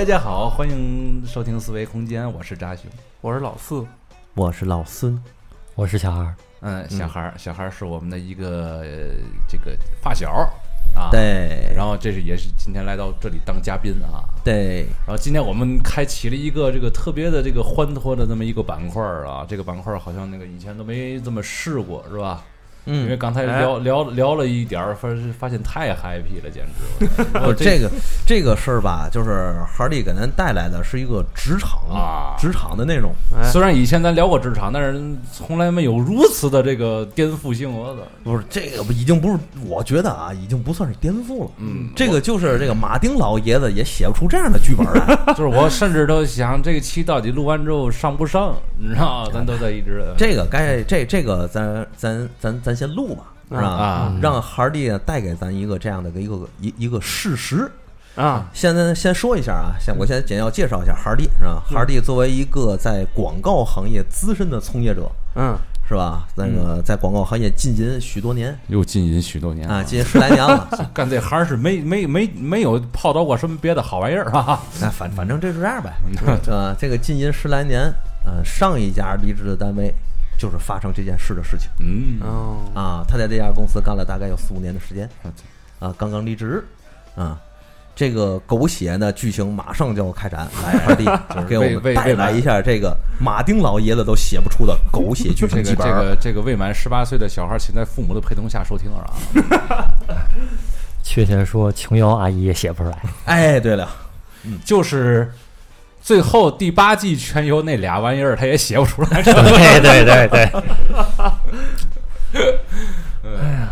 大家好，欢迎收听思维空间，我是扎熊。我是老四，我是老孙，我是小孩儿，嗯，小孩儿，小孩儿是我们的一个、呃这个发小啊。。对，然后这是也是今天来到这里当嘉宾啊。对，然后今天我们开启了一个这个特别的这个欢脱的这么一个板块儿啊，这个板块儿好像那个以前都没这么试过，是吧？因为嗯，刚才聊、聊聊了一点儿，发发现太 happy 了，简直！不 这个这个事儿吧，就是哈利给咱带来的是一个职场啊职场的内容。哎，虽然以前咱聊过职场，但是从来没有如此的这个颠覆性，我的！不是这个，已经不是，我觉得啊，已经不算是颠覆了。嗯这个就是这个马丁老爷子也写不出这样的剧本来。就是我甚至都想这个期到底录完之后上不上，你知道吗？咱都在一直这个该这这个咱咱咱咱先录嘛，是吧？啊让哈利带给咱一个这样的一个一一个事实。啊，现在先说一下啊，先我先简要介绍一下哈利，是吧？哈利作为一个在广告行业资深的从业者，嗯，是吧？那个在广告行业浸淫许多年又浸淫许多年啊，浸淫十来年了。干这行是没没没没有泡到过什么别的好玩意儿啊！哎，反反正这是这样呗，这 吧？这个浸淫十来年，呃，上一家离职的单位就是发生这件事的事情嗯，哦，啊。他在这家公司干了大概有四五年的时间啊，刚刚离职啊。这个狗血的剧情马上就要开展，来，二弟给我们带来一下这个马丁老爷子都写不出的狗血剧这个这情剧本儿。个这个未满十八岁的小孩，请在父母的陪同下收听啊！确切说，琼瑶阿姨也写不出来。哎，对了，就是最后第八季全由那俩玩意儿，他也写不出来。对对对对，哎呀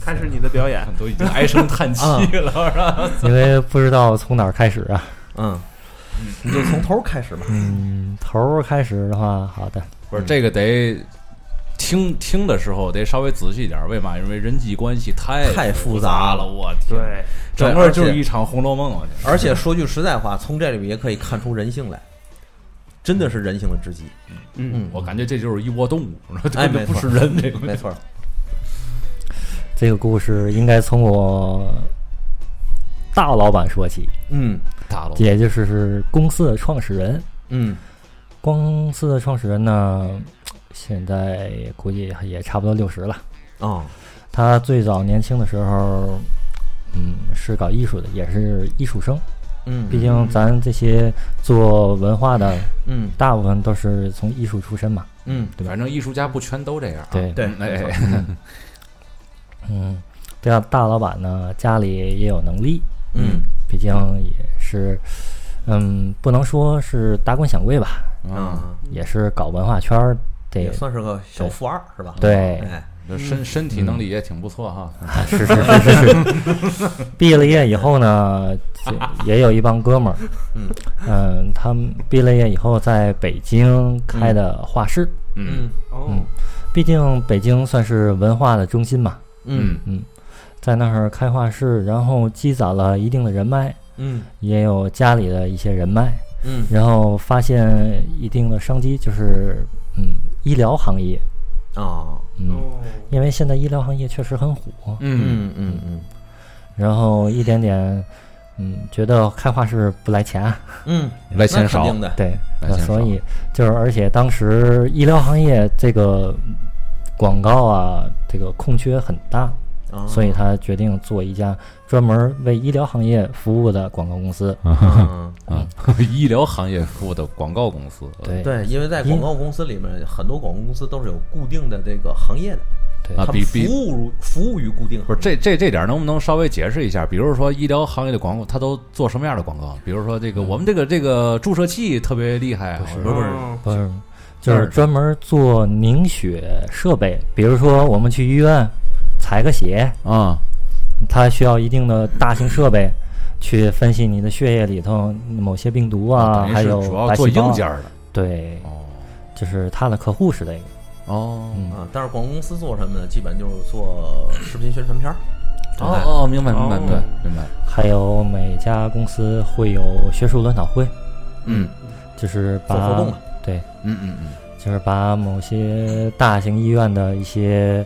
开始你的表演，都已经唉声叹气了，是吧？因为不知道从哪儿开始啊。嗯，你就从头开始吧。嗯，头开始的话，好的，不是这个得听听的时候得稍微仔细点，为嘛？因为人际关系太太复复杂了了，我天，对，整个就是一场《红楼梦》啊！而且说句实在话，从这里面也可以看出人性来，真的是人性的至极。嗯，我感觉这就是一窝动物，不是人，这个。没错，这个故事应该从我大老板说起，嗯。大老板。也就是是公司的创始人。嗯。公司的创始人呢，现在估计也差不多六十了。哦。他最早年轻的时候，嗯，是搞艺术的，也是艺术生。嗯，毕竟咱这些做文化的，嗯。大部分都是从艺术出身嘛。嗯对反正艺术家不全都这样。啊。对。对哎哎，嗯，这样大老板呢，家里也有能力，嗯。毕竟也是，嗯，不能说是达官显贵吧，嗯，也是搞文化圈也算是个小富二是吧？对，哎。身身体能力也挺不错哈。是是是是是。毕了业以后呢，也有一帮哥们儿，嗯。嗯，他们毕了业以后在北京开的画室，嗯。哦，毕竟北京算是文化的中心嘛，嗯嗯，在那儿开画室，然后积攒了一定的人脉，嗯。也有家里的一些人脉，嗯。然后发现一定的商机，就是嗯，医疗行业，啊嗯，哦，因为现在医疗行业确实很火，嗯嗯。嗯嗯。然后一点点，嗯，觉得开画室不来钱，嗯，来钱少。对，所以就是而且当时医疗行业这个广告啊，这个空缺很大，啊所以他决定做一家专门为医疗行业服务的广告公司。嗯。啊，医疗行业服务的广告公司。对。对，因为在广告公司里面，很多广告公司都是有固定的这个行业的，啊比比服务服务于固定不是这这这点能不能稍微解释一下？比如说医疗行业的广告，它都做什么样的广告？比如说这个我们这个这个注射器特别厉害啊，不是。不是哦不是，就是专门做凝血设备，比如说我们去医院采个血，啊，它需要一定的大型设备去分析你的血液里头某些病毒啊，还有主要做硬件儿的。对，哦就是他的客户是这个。哦嗯，啊。但是广告公司做什么呢？基本就是做视频宣传片儿。哦哦，明白明白哦明白明白。还有每家公司会有学术研讨会，嗯就是把做活动嘛对，嗯嗯嗯，就是把某些大型医院的一些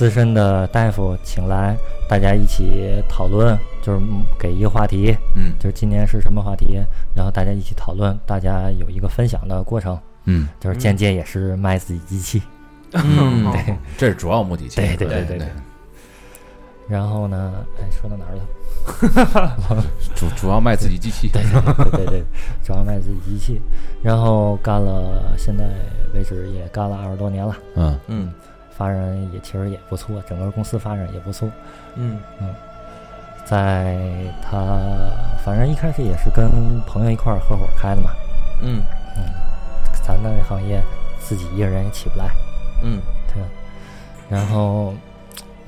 资深的大夫请来，大家一起讨论，就是嗯给一个话题，嗯。就是今年是什么话题，然后大家一起讨论，大家有一个分享的过程，嗯。就是间接也是卖自己机器。嗯。对，这是主要目的。对对对对对。对。然后呢，哎，说到哪儿了？主主要卖自己机器。对对对对对，主要卖自己机器，然后干了，现在为止也干了二十多年了，嗯。嗯发展也其实也不错，整个公司发展也不错。嗯。嗯。在他反正一开始也是跟朋友一块儿合伙开的嘛，嗯。嗯。咱的行业自己一个人也起不来，嗯。对。吧？然后，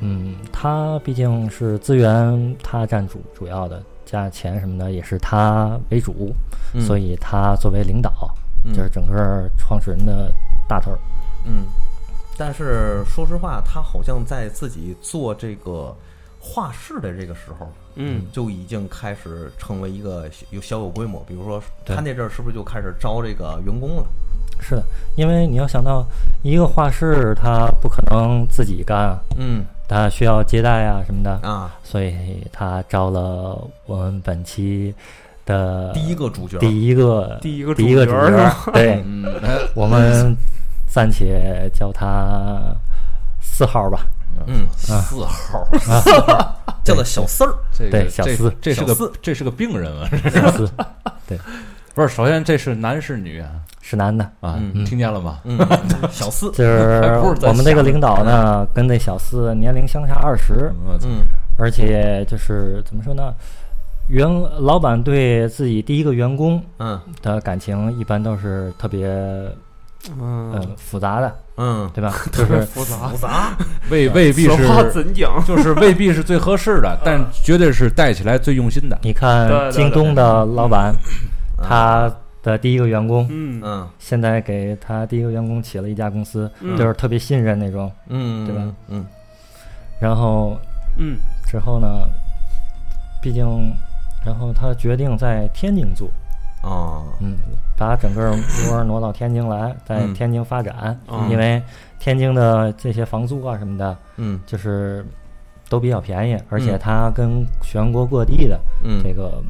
嗯，他毕竟是资源他占主主要的，加钱什么的也是他为主，嗯，所以他作为领导，嗯。就是整个创始人的大头儿。嗯，但是说实话，他好像在自己做这个画室的这个时候，嗯。就已经开始成为一个小有小有规模。比如说，他那阵儿是不是就开始招这个员工了？是的，因为你要想到一个画室，他不可能自己干啊，嗯。他需要接待啊什么的，啊，所以他招了我们本期的第一个主角，第一个第一个第一个主主角 对，嗯，哎 我们暂且叫他四号吧。嗯，四号，叫做小四儿。对小四这是个四这是个病人啊！小四对不是，首先这是男是女啊？是男的，啊，嗯听见了吗？嗯，小四。就是我们这个领导呢，跟那小四年龄相差二十，嗯而且就是怎么说呢，员老板对自己第一个员工嗯的感情一般都是特别嗯嗯复杂的，嗯，对吧？就是复杂复杂。未未必是，怎讲？就是未必是最合适的，但绝对是带起来最用心的。你看京东的老板，他的第一个员工。嗯嗯现在给他第一个员工起了一家公司，嗯就是特别信任那种。嗯，对吧？嗯然后嗯之后呢，毕竟，然后他决定在天津做，哦，嗯，把整个窝挪到天津来，在嗯。天津发展，嗯。因为天津的这些房租啊什么的，嗯。就是都比较便宜，而且嗯。它跟全国各地的嗯。这个，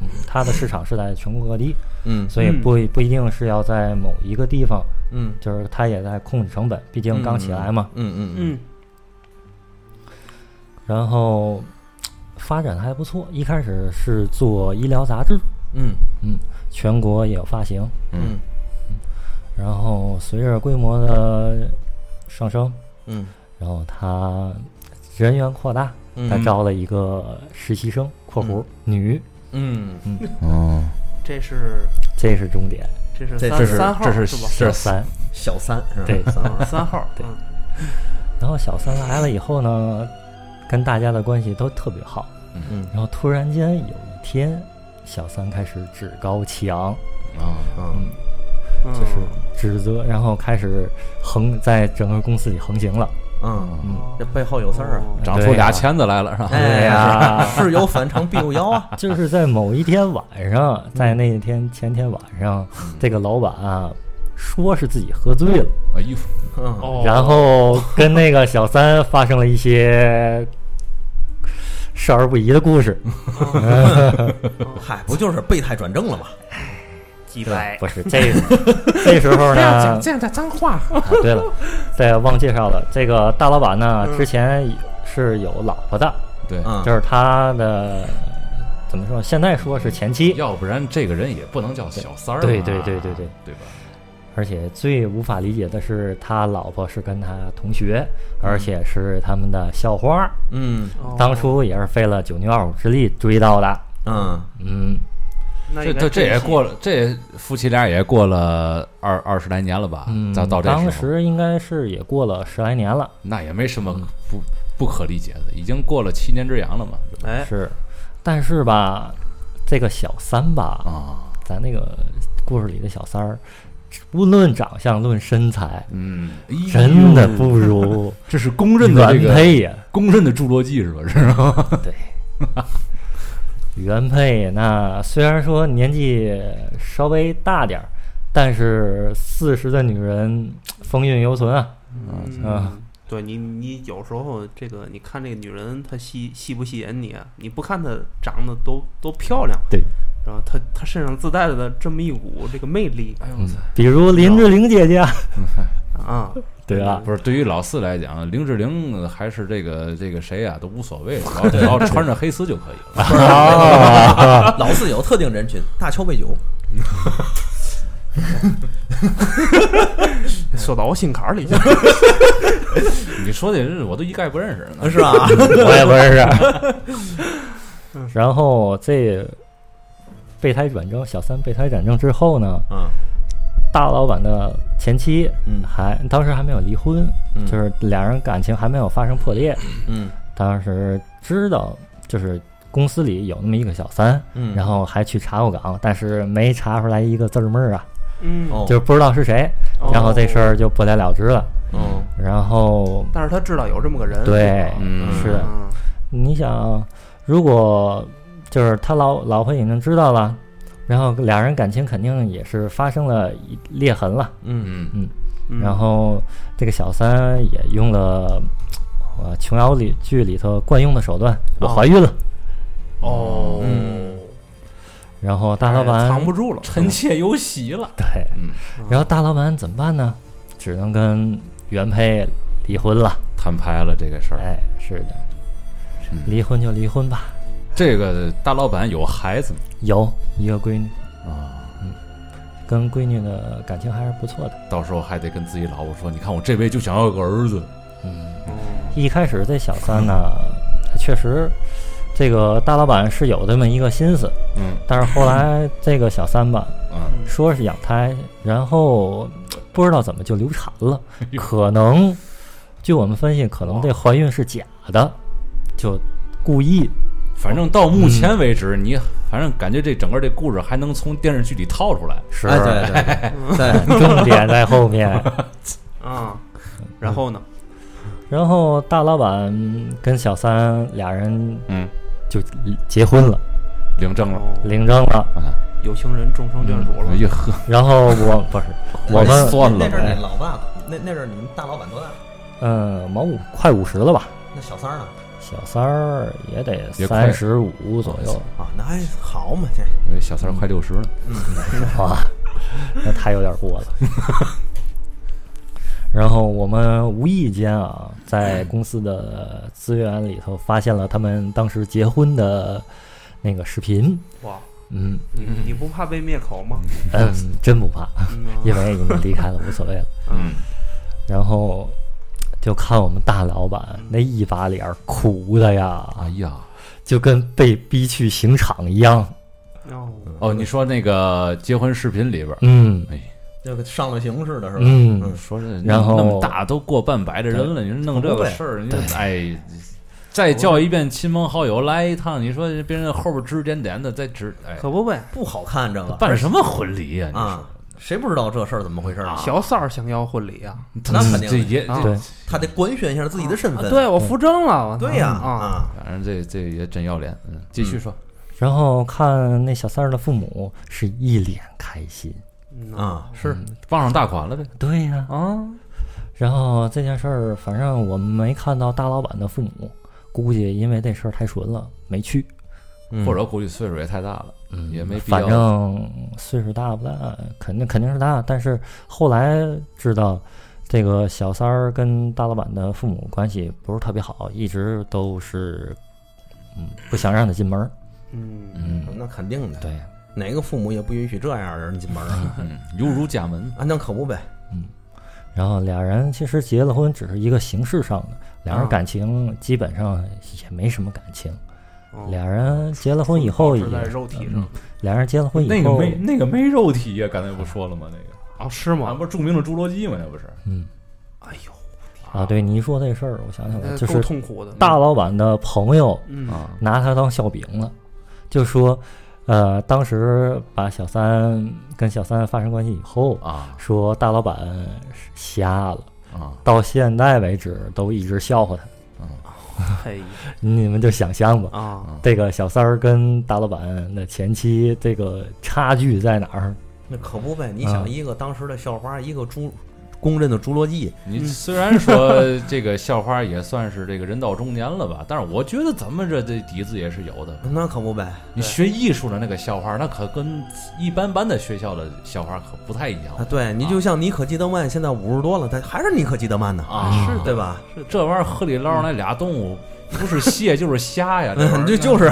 嗯，它的市场是在全国各地，嗯所以嗯。不不一定是要在某一个地方，嗯。就是它也在控制成本，毕竟刚起来嘛。嗯嗯嗯然后发展的还不错，一开始是做医疗杂志，嗯嗯，全国也有发行。嗯然后随着规模的上升，嗯然后他人员扩大，嗯，他招了一个实习生（括弧女嗯嗯哦，这是），这是终点。这是这三这是三号这是是吧？这是三，小三是吧？对三号三号对嗯然后小三来了以后呢，跟大家的关系都特别好。嗯嗯然后突然间有一天，小三开始趾高气昂，啊，嗯嗯。就是指责，然后开始横在整个公司里横行了。嗯，嗯，这背后有事儿啊！哦。长出俩钳子来了是吧？哎呀 事有反常必有妖啊！就是在某一天晚上，在那天前天晚上，这个老板啊说是自己喝醉了，啊，衣服嗯，哦。然后跟那个小三发生了一些少儿不宜的故事。嗨，不就是备胎转正了吗？几百不是这这时候呢，这样的脏话，啊，对了，对忘介绍了，这个大老板呢嗯之前是有老婆的，对，嗯，就是他的怎么说？现在说是前妻，要不然这个人也不能叫小三儿嘛。对对对对对对吧？而且最无法理解的是，他老婆是跟他同学，而且是他们的校花，嗯。哦当初也是费了九牛二虎之力追到的。嗯。嗯，这这这也过了，这夫妻俩也过了二二十来年了吧？嗯，到到这当时应该是也过了十来年了，那也没什么嗯。不不可理解的，已经过了七年之痒了嘛？哎。是，但是吧，这个小三吧，啊，咱那个故事里的小三儿，无论长相论身材，嗯，真的不如这是公认的这原个配呀。公认的侏罗纪是吧？是吧？对，原配那虽然说年纪稍微大点儿，但是四十的女人风韵犹存啊。嗯啊对你，你有时候这个，你看这个女人她吸吸不吸引你啊？你不看她长得多多漂亮，对，然后他他身上自带的这么一股这个魅力嗯哎呦我操！比如林志玲姐姐，啊，对吧？不是，对于老四来讲，林志玲还是这个这个谁啊，都无所谓，只要只要穿着黑丝就可以了。啊，老四有特定人群，大乔杯酒，说 到我心坎儿里去了。你说的人我都一概不认识呢。是吧？我也不认识。然后这备胎转正，小三备胎转正之后呢，嗯。大老板的前妻嗯。还当时还没有离婚，嗯。就是两人感情还没有发生破裂。嗯。当时知道就是公司里有那么一个小三，嗯，然后还去查过岗，但是没查出来一个字儿妹儿啊，嗯，哦。就是不知道是谁，然后这事儿就不了了之了。哦。然后但是他知道有这么个人，对，嗯。是。的嗯。你想，如果就是他老老婆已经知道了，然后俩人感情肯定也是发生了裂痕了。嗯嗯嗯然后这个小三也用了呃琼瑶里剧里头惯用的手段，我哦怀孕了。哦，嗯然后大老哎板藏不住了，臣妾有喜了。对，嗯，然后大老板怎么办呢？只能跟原配离婚了。摊牌了这个事儿。哎，是的，嗯离婚就离婚吧。这个大老板有孩子吗？有一个闺女，啊，嗯跟闺女的感情还是不错的。到时候还得跟自己老婆说，你看我这辈就想要个儿子。嗯，嗯一开始这小三呢，他确实，这个大老板是有这么一个心思，嗯但是后来这个小三吧，嗯，说是养胎，然后不知道怎么就流产了，可能，据我们分析，可能这怀孕是假的，就故意。反正到目前为止，你反正感觉这整个这故事还能从电视剧里套出来。是，哎对对对对，重点在后面。啊，然后呢？然后大老板跟小三俩人嗯，就结婚了，领证了。哦领证了。啊，有情人终成眷属了哎。呀呵，然后我不是我们，算了那阵儿你老爸，那那阵儿你们大老板多大？嗯，毛五快五十了吧？那小三儿呢？小三儿也得三十五左右，啊，那还好嘛，这呃小三儿快六十了。哇，那太有点过了。然后我们无意间啊，在公司的资源里头发现了他们当时结婚的那个视频。哇，嗯你你不怕被灭口吗？嗯，真不怕，嗯因为已经离开了，无所谓了。嗯，然后就看我们大老板那一把脸儿苦的呀，哎呀，就跟被逼去刑场一样。哦，哦，你说那个结婚视频里边儿，嗯。哎，就跟上了刑似的，是吧？嗯，说是然后那么大都过半百的人了，你说弄这个事儿，你说哎，再叫一遍亲朋好友来一趟，你说别人后边指指点点的，再指哎，可不呗。不好看这个。办什么婚礼呀？你啊。说，谁不知道这事儿怎么回事啊？小三儿想要婚礼啊？那肯定也啊对，他得官宣一下自己的身份。对我扶正了，对呀啊，啊，反正这这也真要脸。嗯，继续说。然后看那小三儿的父母是一脸开心。嗯啊，是傍上大款了呗。对呀、啊，然后这件事儿，反正我们没看到大老板的父母，估计因为这事儿太纯了，没去。嗯或者估计岁数也太大了，嗯，也没必要反正岁数大不大，肯定肯定是大。但是后来知道，这个小三儿跟大老板的父母关系不是特别好，一直都是嗯不想让他进门。嗯嗯，那肯定的，对，哪个父母也不允许这样的人进门啊？嗯，犹如家门。啊，那可不呗。嗯然后俩人其实结了婚，只是一个形式上的，俩人啊感情基本上也没什么感情。哦俩人结了婚以后也保持在肉体上嗯，俩人结了婚以后，那个没那个没肉体呀，刚才不说了吗？那个啊，是啊，吗？不是著名的侏罗纪吗？那不是？嗯哎呦，啊，对你一说这事儿，我想起来，就是痛苦的。大老板的朋友嗯啊，拿他当笑柄了，就说，呃，当时把小三跟小三发生关系以后，啊说大老板是瞎了，啊到现在为止都一直笑话他。嘿你们就想象吧，啊，这个小三儿跟大老板的前妻这个差距在哪儿？那可不呗。你啊想，一个当时的校花，一个侏公认的侏罗纪。你虽然说这个校花也算是这个人到中年了吧，但是我觉得咱们这这底子也是有的。那可不呗，你学艺术的那个校花，那可跟一般般的学校的校花可不太一样啊，对你就像妮可基德曼，现在五十多了，他还是妮可基德曼呢，啊，是对吧？是这玩意儿河里捞上来俩动物，不是蟹就是虾呀，这玩意儿就是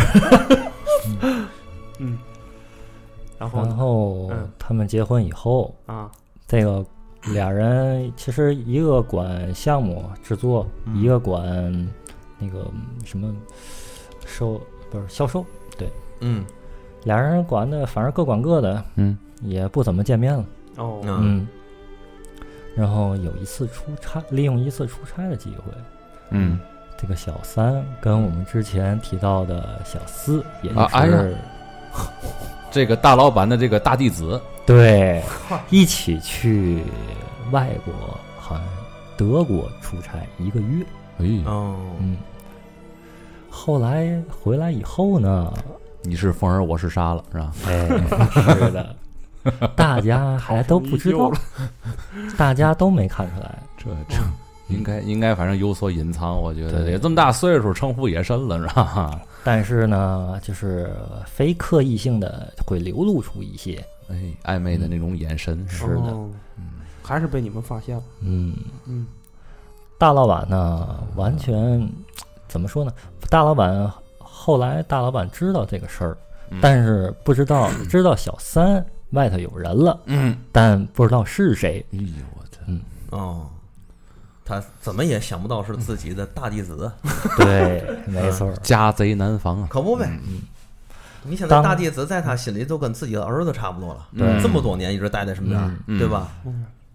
嗯，然后然后嗯他们结婚以后，啊，这个俩人其实一个管项目制作，嗯一个管那个什么售不是销售，对嗯。俩人管的反正各管各的，嗯，也不怎么见面了。哦，嗯。嗯，然后有一次出差，利用一次出差的机会，嗯，这个小三跟我们之前提到的小四，也就啊哎呀是、这个大老板的这个大弟子，对一起去外国，好像德国出差一个月。哎，哦，嗯，后来回来以后呢，你是风儿，我是沙了，是吧？哎，是的，大家还都不知道，大家都没看出来。这这应该应该反正有所隐藏，我觉得也这么大岁数，城府也深了，是吧？但是呢，就是非刻意性的会流露出一些，哎，暧昧的那种眼神，是的。嗯。还是被你们发现了，嗯，嗯。大老板呢，完全怎么说呢？大老板后来大老板知道这个事儿，嗯。但是不知道 知道小三外头有人了，嗯，但不知道是谁。哎呦我的，哦，他怎么也想不到是自己的大弟子，对，没错。家贼难防啊！可不呗。你想，当那大弟子在他心里都跟自己的儿子差不多了，对这么多年一直待在身边，嗯对吧？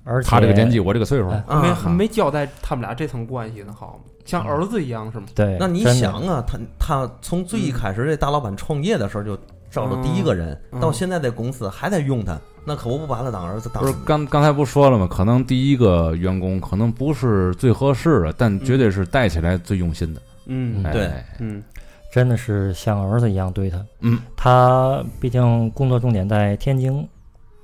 而且他这个年纪，我这个岁数，没没交代他们俩这层关系呢，好吗？像儿子一样是吗？对，那你想啊，他他从最一开始这大老板创业的时候就招了第一个人，嗯到现在这公司还在用他，那可不把他当儿子当不是刚刚才不说了吗？可能第一个员工可能不是最合适的，但绝对是带起来最用心的。嗯哎对嗯真的是像儿子一样对他。嗯，他毕竟工作重点在天津，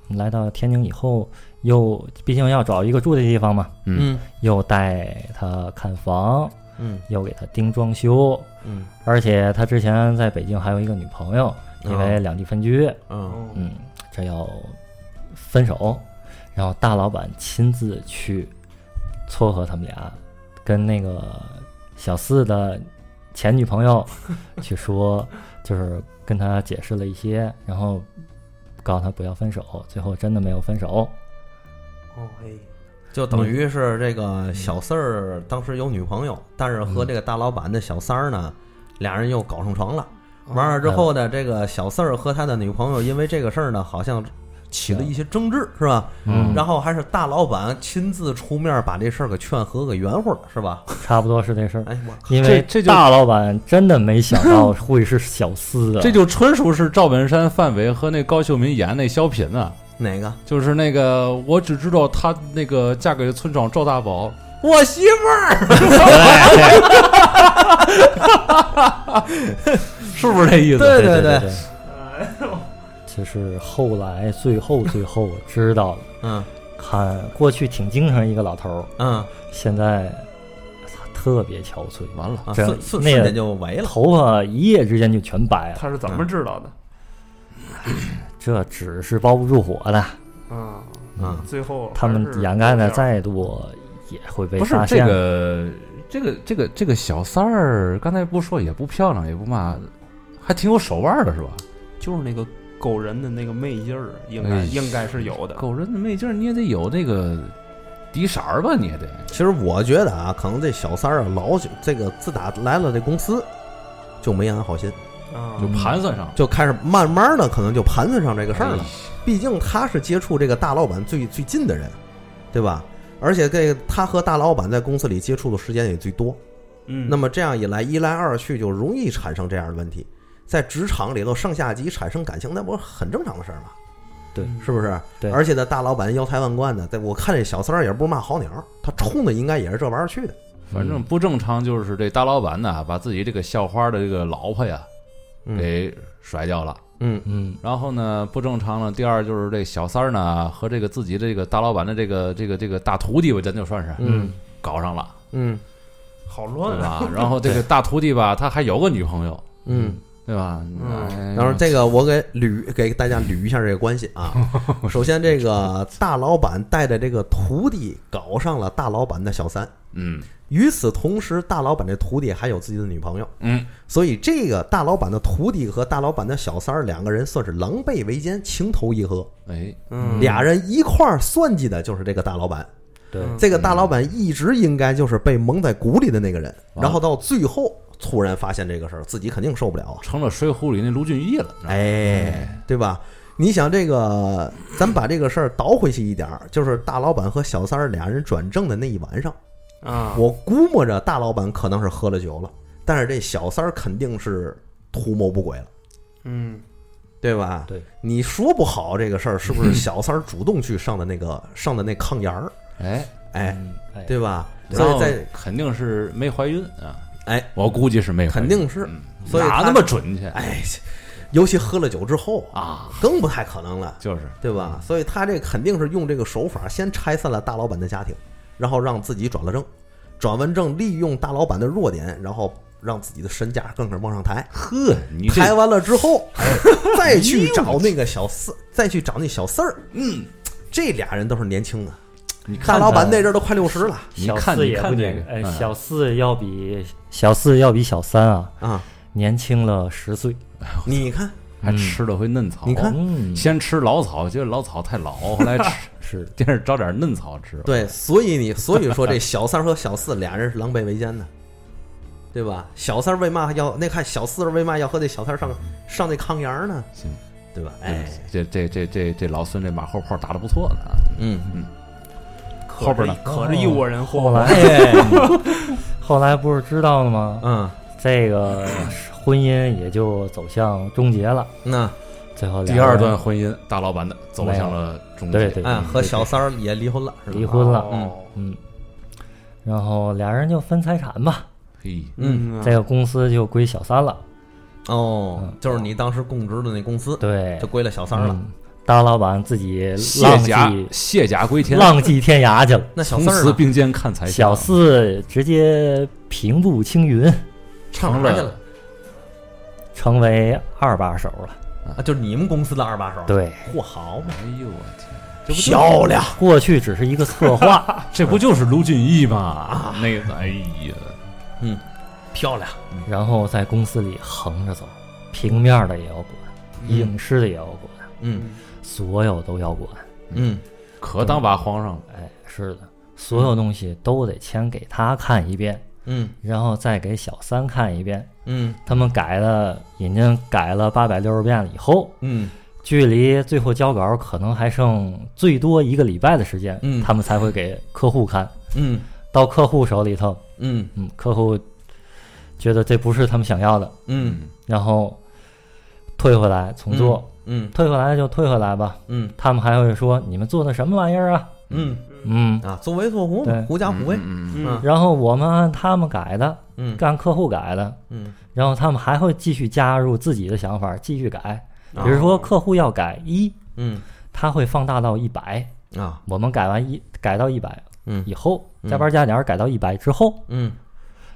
来到天津以后，又毕竟要找一个住的地方嘛，嗯。嗯。又带他看房，嗯。又给他盯装修，嗯。而且他之前在北京还有一个女朋友，因为两地分居，嗯。哦嗯，这要分手，然后大老板亲自去撮合他们俩，跟那个小四的前女朋友 去说，就是跟他解释了一些，然后告诉他不要分手，最后真的没有分手。哦嘿，就等于是这个小四儿当时有女朋友，但是和这个大老板的小三儿呢，俩人又搞上床了。完了之后呢，这个小四儿和他的女朋友因为这个事儿呢，好像起了一些争执，是吧？嗯。然后还是大老板亲自出面把这事儿给劝和给圆乎了，是吧？差不多是这事儿，哎，我因为这就大老板真的没想到会是小厮啊，这就纯属是赵本山、范伟和那高秀敏演那小品啊，哪个？就是那个我只知道他那个嫁给村长赵大宝，我媳妇儿，是不是这意思？对对对对，就是后来最后最后知道了，嗯看过去挺精神一个老头儿，嗯现在操特别憔悴，完了，啊，这瞬间就没了。头发一夜之间就全白了，他是怎么知道的？这纸是包不住火的，啊嗯最后他们掩盖的再多也会被不是这。个这个这个这个小三儿，刚才不说也不漂亮，也不嘛，还挺有手腕的是吧？就是那个勾人的那个媚劲儿，应该哎应该是有的。狗人的媚劲儿，你也得有这个底色儿吧，你也得。其实我觉得啊，可能这小三儿啊，老这个自打来了这公司，就没安好心，啊，就盘算上就开始慢慢的可能就盘算上这个事儿了哎。毕竟他是接触这个大老板最最近的人，对吧？而且这个他和大老板在公司里接触的时间也最多，嗯，那么这样一来，一来二去就容易产生这样的问题。在职场里头，上下级产生感情，那不是很正常的事儿吗？对。是不是？对。而且呢，大老板腰抬万贯的，在我看这小三儿也不是嘛好鸟，他冲的应该也是这玩意儿去的。反正不正常，就是这大老板呢，把自己这个校花的这个老婆呀嗯。给甩掉了，嗯。嗯。然后呢，不正常了，第二就是这小三儿呢和这个自己这个大老板的这个这个这个大徒弟吧，咱就算是嗯。搞上了，嗯。好乱啊！然后这个大徒弟吧，他还有个女朋友，嗯。对吧？嗯哎然后这个我给捋给大家捋一下这个关系啊。首先，这个大老板带着这个徒弟搞上了大老板的小三，嗯与此同时，大老板这徒弟还有自己的女朋友，嗯，所以这个大老板的徒弟和大老板的小三儿两个人算是狼狈为奸，情投意合。哎，嗯，俩人一块儿算计的就是这个大老板。对，嗯这个大老板一直应该就是被蒙在鼓里的那个人，啊然后到最后突然发现这个事儿，自己肯定受不了啊。成了《水浒》里那卢俊义了。哎，对吧？你想这个，咱把这个事儿倒回去一点儿，就是大老板和小三儿俩人转正的那一晚上，啊，我估摸着大老板可能是喝了酒了，但是这小三儿肯定是图谋不轨了，嗯对吧？对，你说不好这个事儿是不是小三儿主动去上的那个上的那炕沿儿？哎，哎，对吧？然后所以在肯定是没怀孕啊，哎，我估计是没怀孕，肯定是嗯所以他哪那么准去？哎，尤其喝了酒之后啊，更不太可能了。就是对吧？所以他这肯定是用这个手法，先拆散了大老板的家庭，然后让自己转了正，转完正，利用大老板的弱点，然后让自己的身价更是往上抬。呵，你这抬完了之后，再去找那个小四，再去找那小四儿。嗯，这俩人都是年轻啊，你看大老板那阵儿都快六十了你小四也不看你看这个嗯小四要比小四要比小三啊啊！年轻了十岁。你看，还吃了回嫩草，你看嗯，先吃老草，觉得老草太老，后来吃 是电视找点嫩草吃。对，所以你所以说这小三儿和小四俩人是狼狈为奸的，对吧？小三儿为嘛要那看小四儿为嘛要和那小三儿上上那炕沿儿呢？行，对吧？哎，这这这这这老孙这马后炮打的不错呢。嗯。后边呢可着一窝人后祸，来，后来不是知道了吗？嗯，这个婚姻也就走向终结了。那最后第二段婚姻，大老板的走向了终结。对对哎，和小三儿也离婚了，是吧？离婚了，哦嗯，然后俩人就分财产吧，嘿，嗯，这个公司就归小三了。哦嗯，就是你当时供职的那公司，对就，归了小三儿了。嗯大老板自己浪卸甲迹卸甲归田，浪迹天涯去了，那小四儿呢？此并肩看财相。小四直接平步青云，成了成为二把手了。啊，就是你们公司的二把手。，对，嚯，好嘛，哎呦我天，这不漂亮。过去只是一个策划，这不就是卢俊义吗？那个，哎呀，嗯漂亮。然后在公司里横着走，平面的也要管，影视的也要管，嗯所有都要管。嗯可当把皇上了。哎，是的，所有东西都得先给他看一遍，嗯。然后再给小三看一遍。嗯。他们改了，已经改了八百六十遍了以后，嗯。距离最后交稿可能还剩最多一个礼拜的时间，嗯。他们才会给客户看。嗯。到客户手里头，嗯。嗯，客户觉得这不是他们想要的，嗯。然后退回来重做，嗯退回来就退回来吧。嗯。他们还会说你们做的什么玩意儿啊？嗯。嗯，啊，作威作福嘛，狐假虎威。嗯嗯嗯然后我们按他们改的，嗯。按客户改的，嗯，然后他们还会继续加入自己的想法，继续改。啊。比如说客户要改一，嗯。他会放大到一百，啊。我们改完一改到一百嗯。以后，嗯。加班加点改到一百之后，嗯。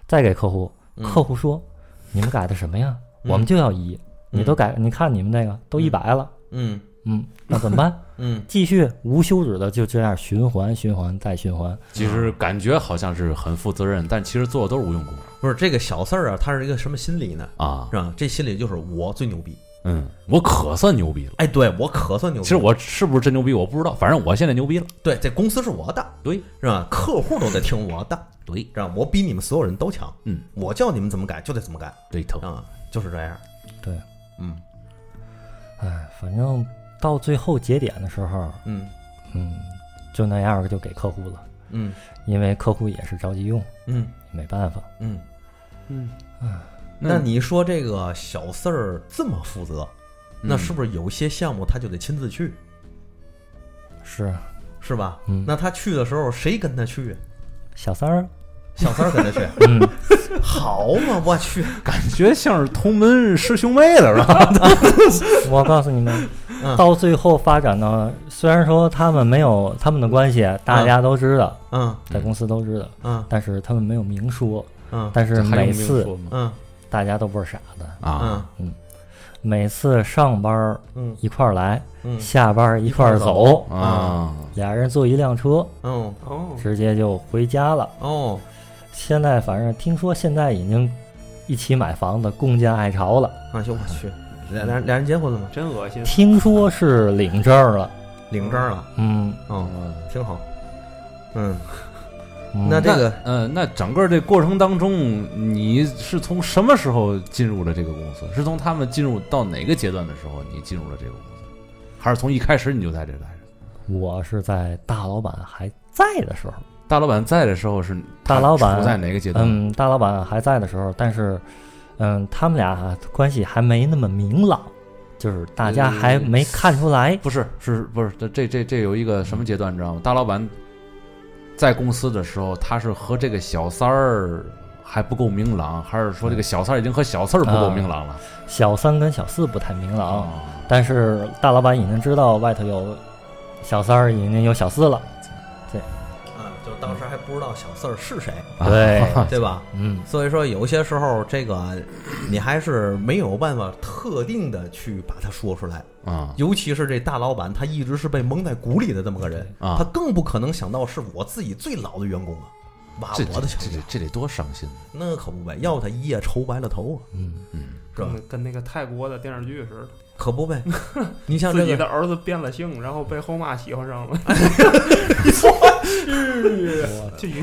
再给客户，嗯。客户说你们改的什么呀？嗯。我们就要一，你都改，你看你们那个都一百了，嗯嗯，那怎么办？嗯继续无休止的就这样循环、循环再循环。其实感觉好像是很负责任，但其实做的都是无用功不是这个小事儿啊，他是一个什么心理呢？啊是。吧？这心理就是我最牛逼。嗯，我可算牛逼了。哎，对我可算牛逼。其实我是不是真牛逼，我不知道，反正我现在牛逼了。对这公司是我的，对是吧？客户都得听我的，对是吧？我比你们所有人都强。嗯，我叫你们怎么改就得怎么改对头。啊，就是这样。对，嗯。哎，反正到最后节点的时候，嗯。嗯，就那样就给客户了，嗯。因为客户也是着急用，嗯。没办法。嗯。嗯，那你说这个小四儿这么负责，那是不是有些项目他就得亲自去，是。是吧？嗯。那他去的时候谁跟他去啊？小三儿，小三儿跟他去。嗯，好嘛，我去，感觉像是同门师兄妹了，是吧？我告诉你们嗯，到最后发展呢，虽然说他们没有他们的关系，大家都知道，嗯。在公司都知道，嗯。但是他们没有明说。嗯。但是这还用明每次说吗？嗯。大家都不是傻子，啊，嗯。每次上班儿嗯。一块儿来，嗯。下班儿一块儿走，啊，俩人坐一辆车，嗯哦，直接就回家了。哦，现在反正听说现在已经一起买房子，共建爱巢了。哎呦我去，俩俩俩人结婚了吗？真恶心。听说是领证了，领证了，嗯，哦，挺好。嗯，嗯那这个呃，那整个这过程当中，你是从什么时候进入了这个公司？是从他们进入到哪个阶段的时候，你进入了这个公司，还是从一开始你就在这待着？我是在大老板还在的时候，大老板在的时候是大老板处在哪个阶段？嗯，大老板还在的时候，但是，嗯，他们俩关系还没那么明朗，就是大家还没看出来。不是，是不是？这这这这有一个什么阶段，你知道吗？大老板在公司的时候，他是和这个小三儿还不够明朗，还是说这个小三儿已经和小四儿不够明朗了？小三跟小四不太明朗，啊，但是大老板已经知道外头有小三儿，已经有小四了。当时还不知道小四儿是谁，对，对吧？嗯，所以说有些时候这个你还是没有办法特定的去把它说出来，啊。尤其是这大老板，他一直是被蒙在鼓里的这么个人，啊。他更不可能想到是我自己最老的员工啊，挖这我的小这这，这得多伤心那可不呗，要他一夜愁白了头啊，嗯，嗯，是吧？跟跟那个泰国的电视剧似的，可不呗，你像这个，自己的儿子变了性，然后被后妈喜欢上了，就有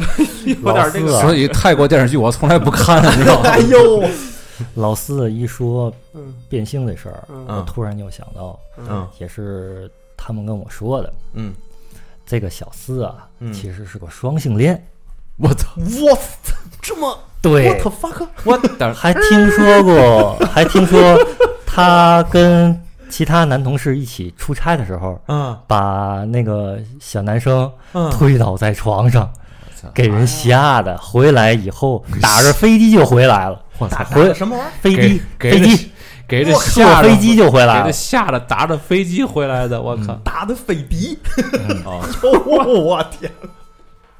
有点这个老四啊。所以泰国电视剧我从来不看，你知道吗？哎呦，老四一说嗯变性这事儿，我突然就想到，嗯。也是他们跟我说的，嗯，这个小四啊，嗯。其实是个双性恋。我操！我操，这么对。What the fuck？我还听说过，还听说他跟其他男同事一起出差的时候，嗯把那个小男生嗯，推倒在床上，操给人吓的。回来以后打着飞机就回来了，我操！回什么玩意儿？飞机给给飞机给这坐吓着飞机就回给他来了。吓得打着飞机回来的，我靠！打的飞的，啊，我天，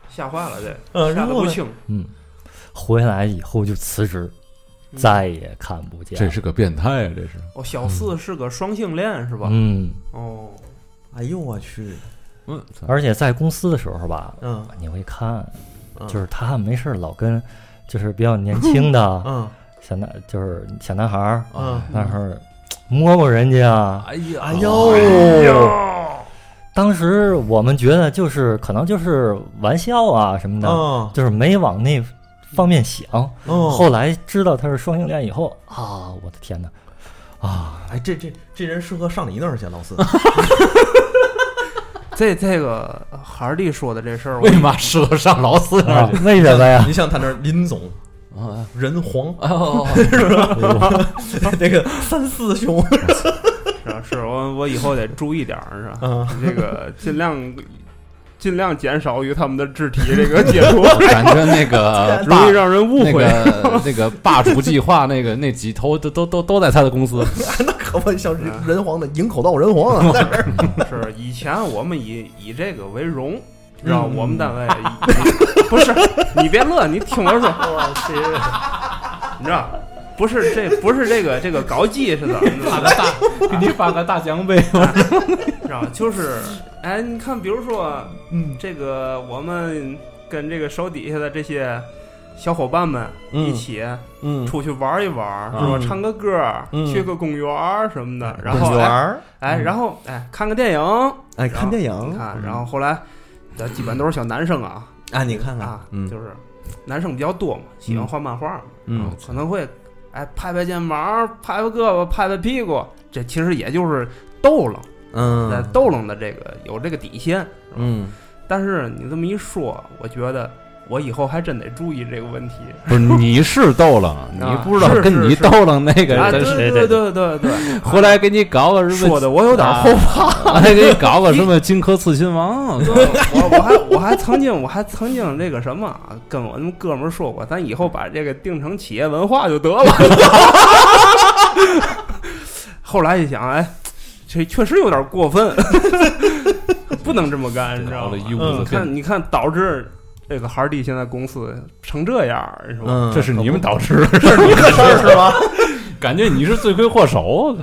吓坏了这，嗯，然后呢？吓得不轻。嗯，回来以后就辞职，再也看不见。这是个变态啊！这是。哦，小四是个双性恋是吧？嗯，哦，哎呦我去，嗯，而且在公司的时候吧，嗯。你会看，嗯。就是他没事儿老跟就是比较年轻的嗯。小男，就是小男孩儿，嗯，那会儿摸摸人家。啊。哎呀，哎呦，当时我们觉得就是可能就是玩笑啊什么的，嗯。就是没往那方面想。嗯，后来知道他是双性恋以后啊，我的天哪！啊，哎，这这这人适合上你那儿去，老四。这这个海尔弟说的这事儿，我为嘛适合上老四那儿？为什么呀？你像他那儿林总、啊人皇，啊，是吧，那个三四兄，是吧是我我以后得注意点儿，是吧？嗯这个尽量尽量减少与他们的肢体这个 接触，感觉那个 容易让人误那会。个那个霸主计划那个那几头都都都都在他的公司。那可不像人人皇的营口道人皇啊，在这儿是以前我们以以这个为荣，知道嗯我们单位以不是你别乐，你听我说，我去，你知道。不是这不是这个这个搞基是怎么发？个大，给你发个大奖杯。知道就是，哎，你看，比如说，嗯。这个我们跟这个手底下的这些小伙伴们一起嗯。出去玩一玩，是吧？嗯唱个歌，嗯。去个公园儿什么的，然后哎公园儿，哎，然后哎看个电影，哎，看电你影，看，然后后来，这基本都是小男生啊啊，你看看啊，，嗯。就是男生比较多嘛，喜欢画漫画嘛，嗯。啊可能会哎拍拍肩膀，拍拍胳膊，拍拍屁股，这其实也就是逗楞，在嗯逗楞的这个有这个底线，是吧？嗯但是你这么一说，我觉得我以后还真得注意这个问题。不是你是逗了，你不知道跟你逗了那个啊，对对对对对，回来给你搞个什么，说的我有点后怕。还给你搞个什么荆轲刺秦王，我我还我还曾经我还曾经这个什么啊，跟我那哥们儿说过，咱以后把这个定成企业文化就得了。后来一想，哎，这确实有点过分，不能这么干，你知道吗你子看你看，导致这个海尔蒂现在公司成这样，是吧？嗯，这是你们导致的，是你的事儿是吧？感觉你是罪魁祸首。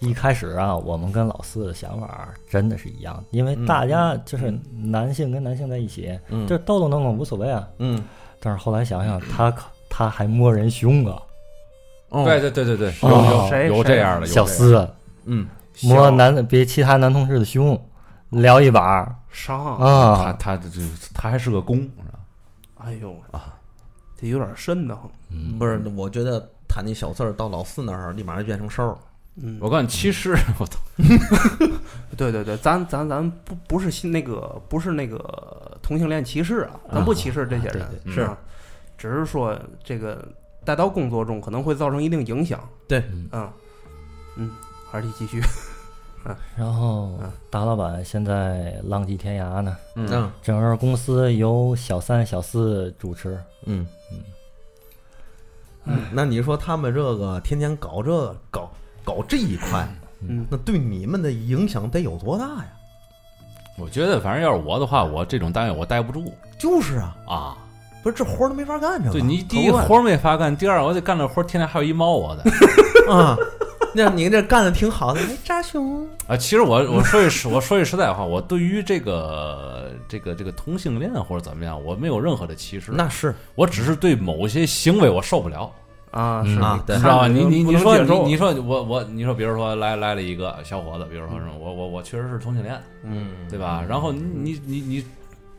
一开始啊，我们跟老四的想法真的是一样，因为大家就是男性跟男性在一起，嗯这逗逗弄弄无所谓啊。嗯，但是后来想想，他可他还摸人胸啊，哦对，对对对对，有哦有谁有这样的，有小这样四嗯，摸男别其他男同志的胸，聊一把上，啊，他他这他还是个公，哎呦啊，这有点瘆得慌。嗯不是，我觉得他那小四儿到老四那儿，立马就变成兽儿。嗯，我告诉你，其实我操，对对对，咱咱咱不不是信那个不是那个同性恋歧视啊，咱不歧视这些人，对是啊，只是说这个带到工作中可能会造成一定影响。对嗯嗯嗯，还是继续。然后大老板现在浪迹天涯呢，嗯，整个公司由小三、小四主持，嗯。嗯，那你说他们这个天天搞这搞搞这一块，嗯。那对你们的影响得有多大呀？我觉得反正要是我的话，我这种单位我待不住就是啊，啊。不是这活都没法干，这对你第一活没法干，第二我得干这活，天天还有一猫我的啊，那您这干的挺好的，没扎胸，啊。其实我我说句实我说句实在话，我对于这个这个这个同性恋或者怎么样，我没有任何的歧视，那是我只是对某些行为我受不了。啊，嗯是啊对你知道吧？你你你说你说你说我我你说，比如说来来了一个小伙子，比如说什么，我我我确实是同性恋，嗯对吧？然后你你你你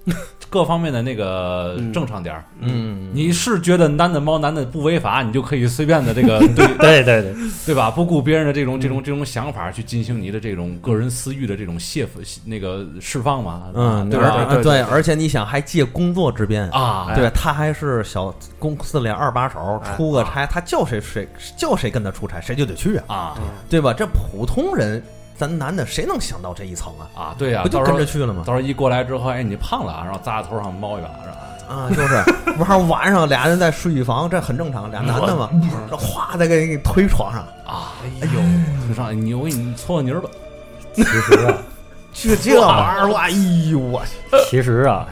各方面的那个嗯。正常点儿，嗯，你是觉得男的猫男的不违法，你就可以随便的这个 对对对对，对吧？不顾别人的这种这种这种想法去进行你的这种个人私欲的这种泄那个释放嘛，嗯，对对，对对而且你想还借工作之便。啊，对他还是小公司里二把手，哎出个差，他叫谁谁叫谁跟他出差，谁就得去啊，啊。对吧？这普通人，咱男的谁能想到这一层啊？啊，对呀，不就到时候跟着去了吗？到时候一过来之后，哎，你胖了啊，然后扎头上猫一把，是吧？啊，就是完了晚上俩人在睡一房，这很正常，俩男的嘛，这哗再给你推床上，啊，哎呦，你上你我给你搓搓泥儿吧，其实啊，这这玩意儿，哎呦我去，其实啊，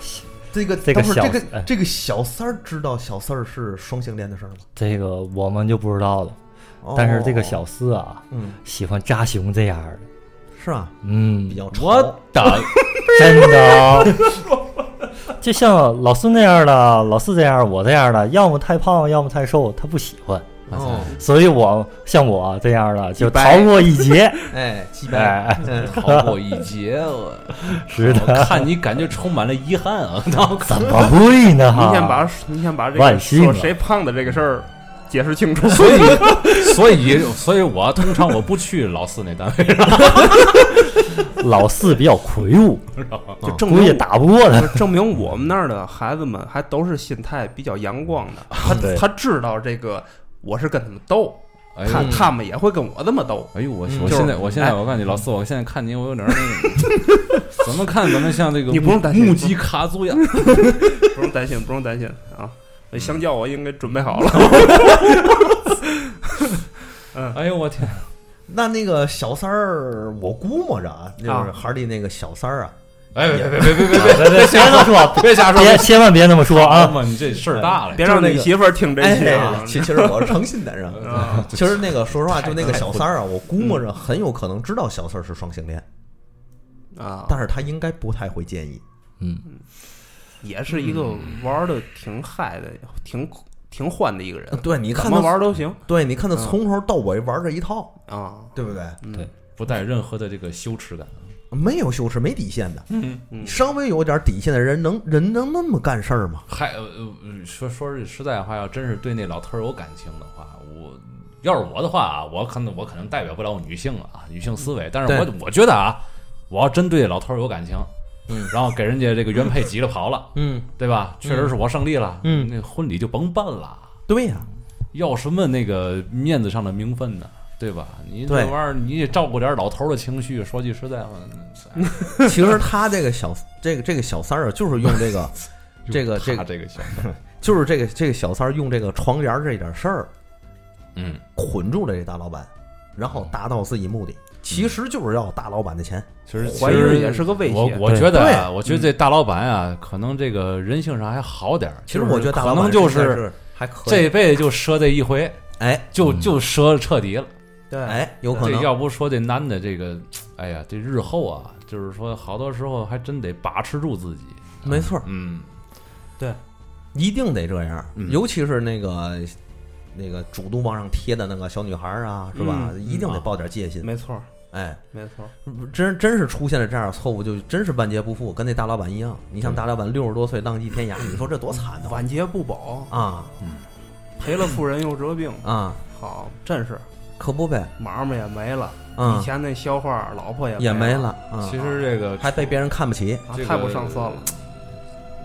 这个这个小这哎个这个小三儿知道小四儿是双性恋的事儿吗？这个我们就不知道了。哦但是这个小四啊，嗯喜欢扎熊这样的，是吧？嗯比，较我潮，的真的，就像老四那样的，老四这样，我这样的，要么太胖，要么太瘦，他不喜欢。哦，所以我像我这样的就逃过一劫。哎，击败，哎，嗯逃过一劫，我我 是的，看你感觉充满了遗憾啊！我怎么会呢？哈，你先把你先把这个万幸啊说谁胖的这个事儿解释清楚。所以，所以，所以我通常我不去老四那单位，老四比较魁梧，估计就证明打不过他。证明我们那儿的孩子们还都是心态比较阳光的，他他知道这个我是跟他们斗，哎他，他们也会跟我这么斗。哎呦，我我现在我现在哎我告诉你，老四，我现在看你，我有点儿那个，怎么看怎么像这个你不用担心目击卡族呀。不用担心，不用担心啊！香蕉，我应该准备好了。嗯，哎呦我天，那那个小三儿，我估摸着啊，就是孩儿的那个小三儿啊。哎，别别别别别别瞎说，别瞎说，别千万别那么说啊！你这事儿大了，别让你媳妇儿听这些。其实我是诚心的人，其实那个说实话，就那个小三儿啊，我估摸着很有可能知道小三儿是双性恋啊，但是他应该不太会建议。嗯。也是一个玩的挺嗨的、挺挺欢的一个人，对，你看他，玩都行对，你看他从头到尾玩这一套，啊。对不对？对不带任何的这个羞耻感。没有羞耻，没底线的。嗯，嗯稍微有点底线的人，能人能那么干事儿吗？还呃呃说说句实在话，要真是对那老头儿有感情的话，我要是我的话啊，我可能我可能代表不了女性啊，女性思维，但是我我觉得啊，我要真对老头儿有感情，嗯然后给人家这个原配急了跑了，嗯，对吧？确实是我胜利了，嗯。那婚礼就甭办了，对呀，要什么那个面子上的名分呢？对吧？你这玩意儿你也照顾点老头儿的情绪。说句实在话，嗯 其实他这个小这个这个小三儿啊就是用这个 这个这个这个小三儿，就是这个这个小三儿用这个床帘儿这点事儿嗯，捆住了这大老板，然后达到自己目的，其实就是要大老板的钱。其实怀疑也是个威胁我我觉得啊，我觉得这大老板啊，可能这个人性上还好点儿。其实我觉得大可老板能就是还可以，这辈子就折这一回，哎就嗯就折彻底了。对，哎有可这能要不说这男的这个，哎呀，这日后啊，就是说好多时候还真得把持住自己。没错，嗯，对一定得这样，嗯尤其是那个那个主动往上贴的那个小女孩啊，是吧？嗯一定得抱点戒心。没错，哎，没错，真真是出现了这样的错误，就真是万劫不复，跟那大老板一样。你像大老板六十多岁浪迹天涯，你说这多惨呢？晚节不保，啊赔了夫人又折兵，啊，好，真是可不呗，买卖也没了，嗯以前那校花老婆也也没没了，啊其实这个还被别人看不起。啊这个太不上色了。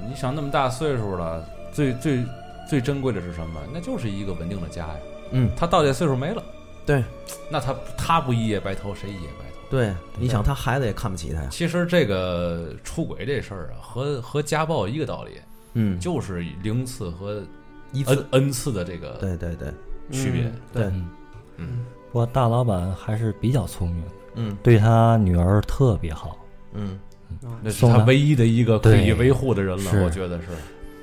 你想那么大岁数了，最最最珍贵的是什么？那就是一个稳定的家呀。嗯，他到这岁数没了，对那他他不一夜白头，谁一夜白头？对，你想他孩子也看不起他呀。其实这个出轨这事儿啊，和和家暴一个道理，嗯，就是零次和一次，n 次的这个对对对，区别。嗯对，嗯，嗯，不过大老板还是比较聪明，嗯对他女儿特别好。嗯那是他唯一的一个可以维护的人了，我觉得是。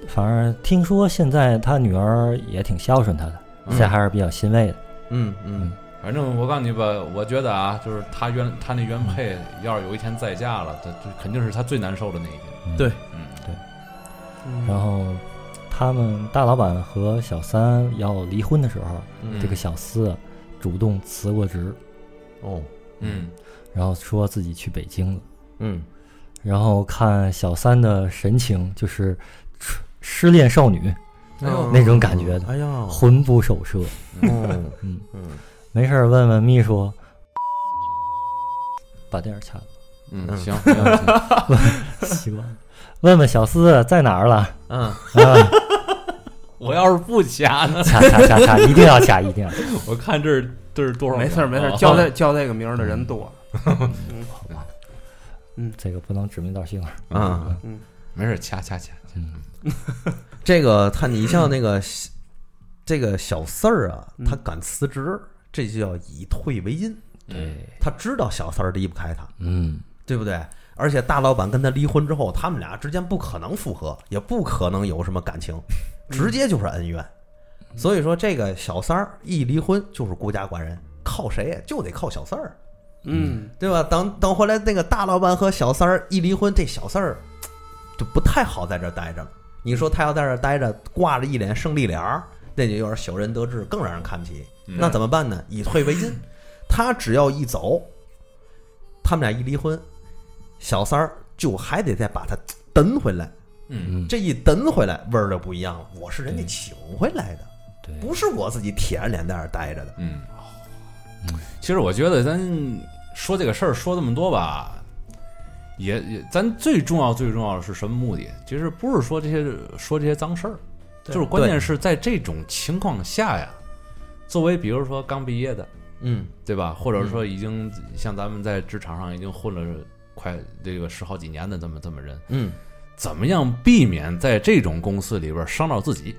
反正听说现在他女儿也挺孝顺他的，嗯这还是比较欣慰的。嗯嗯。反正我告诉你吧，我觉得啊，就是他原他那原配要是有一天再嫁了，他这肯定是他最难受的那一天。嗯对。嗯，对。然后他们大老板和小三要离婚的时候，嗯。这个小四主动辞过职，哦。嗯，然后说自己去北京了。嗯。然后看小三的神情，就是失失恋少女那种感觉的，哎呀，魂不守舍。嗯。嗯，嗯。没事儿问问秘书，把电视掐了，嗯，嗯。行，行习惯了。问问小四在哪儿了？嗯，啊，我要是不掐呢？掐掐掐掐，一定要掐，一定要。我看这是这是多少？没事儿没事叫这叫这个名儿的人多。嗯。这个不能指名道姓啊。嗯，没事儿，掐掐掐。嗯，这个他，你像那个这个小四儿啊，嗯他敢辞职，这就叫以退为进。对，他知道小三儿离不开他，嗯，对不对？而且大老板跟他离婚之后，他们俩之间不可能复合，也不可能有什么感情，直接就是恩怨。所以说，这个小三儿一离婚就是孤家寡人，靠谁呀？就得靠小四儿，嗯，对吧？等等回来，那个大老板和小三儿一离婚，这小四儿就不太好在这儿待着了。你说他要在这儿待着，挂着一脸胜利脸儿，那就有点小人得志，更让人看不起。嗯那怎么办呢？以退为进，他只要一走，他们俩一离婚，小三儿就还得再把他蹬回来。嗯，嗯，这一蹬回来，味儿就不一样了。我是人家请回来的，对，不是我自己铁着脸在那儿待着的。嗯嗯，其实我觉得咱说这个事儿说这么多吧，也也，咱最重要最重要的是什么目的？其实不是说这些说这些脏事儿，就是关键是在这种情况下呀，作为比如说刚毕业的，嗯对吧？或者说已经像咱们在职场上已经混了快这个十好几年的这么这么人，嗯，怎么样避免在这种公司里边伤到自己，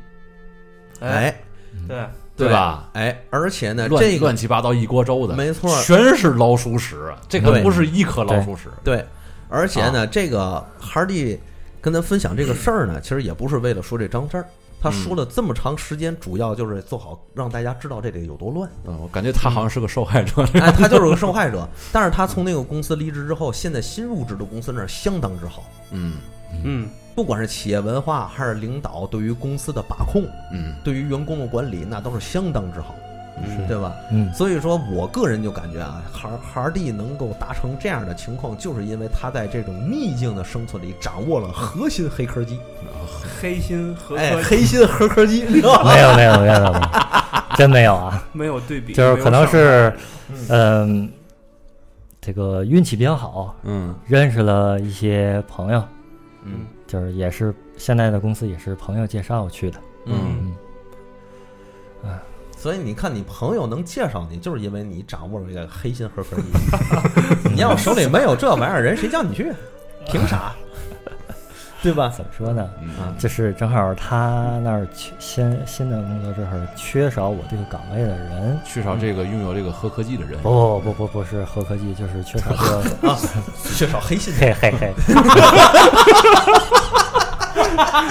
哎，哎，对，对吧？哎，而且呢，乱这个乱七八糟一锅粥的，没错全是老鼠屎啊！这可不是一颗老鼠屎，对，而且啊。呢，这个哈迪跟咱分享这个事儿呢，其实也不是为了说这张事儿。他说了这么长时间，主要就是做好让大家知道这里有多乱。嗯，我感觉他好像是个受害者。哎，他就是个受害者，但是他从那个公司离职之后，现在新入职的公司那儿相当之好，嗯。嗯，不管是企业文化还是领导对于公司的把控，嗯。对于员工的管理，那都是相当之好，嗯对吧？嗯，所以说我个人就感觉啊，哈哈迪能够达成这样的情况，就是因为他在这种逆境的生存里掌握了核心黑科技，黑心核哎，黑心黑科技？没有没有没有没有，真没有啊，没有对比，就是可能是嗯，这个运气比较好，嗯。认识了一些朋友，嗯。就是也是现在的公司也是朋友介绍去的。嗯嗯，所以你看，你朋友能介绍你，就是因为你掌握了这个黑心合伙意。你要手里没有这玩意儿，人谁叫你去？凭啥？对吧？怎么说呢？啊就是正好他那儿缺新新的工作这会儿缺少我这个岗位的人。缺少这个拥有这个核科技的人。不不不不是核科技，就是缺少这个缺少黑心。嘿嘿嘿，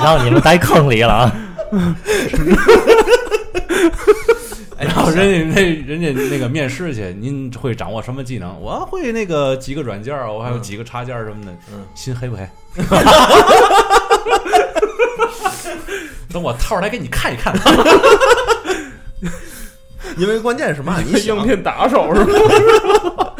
让你们待坑里了啊！人家那人家那个面试去，您会掌握什么技能？我会那个几个软件儿，我还有几个插件儿什么的。嗯，心黑不黑？等我套出来给你看一看。因为关键是嘛？你应，聘打手是吧？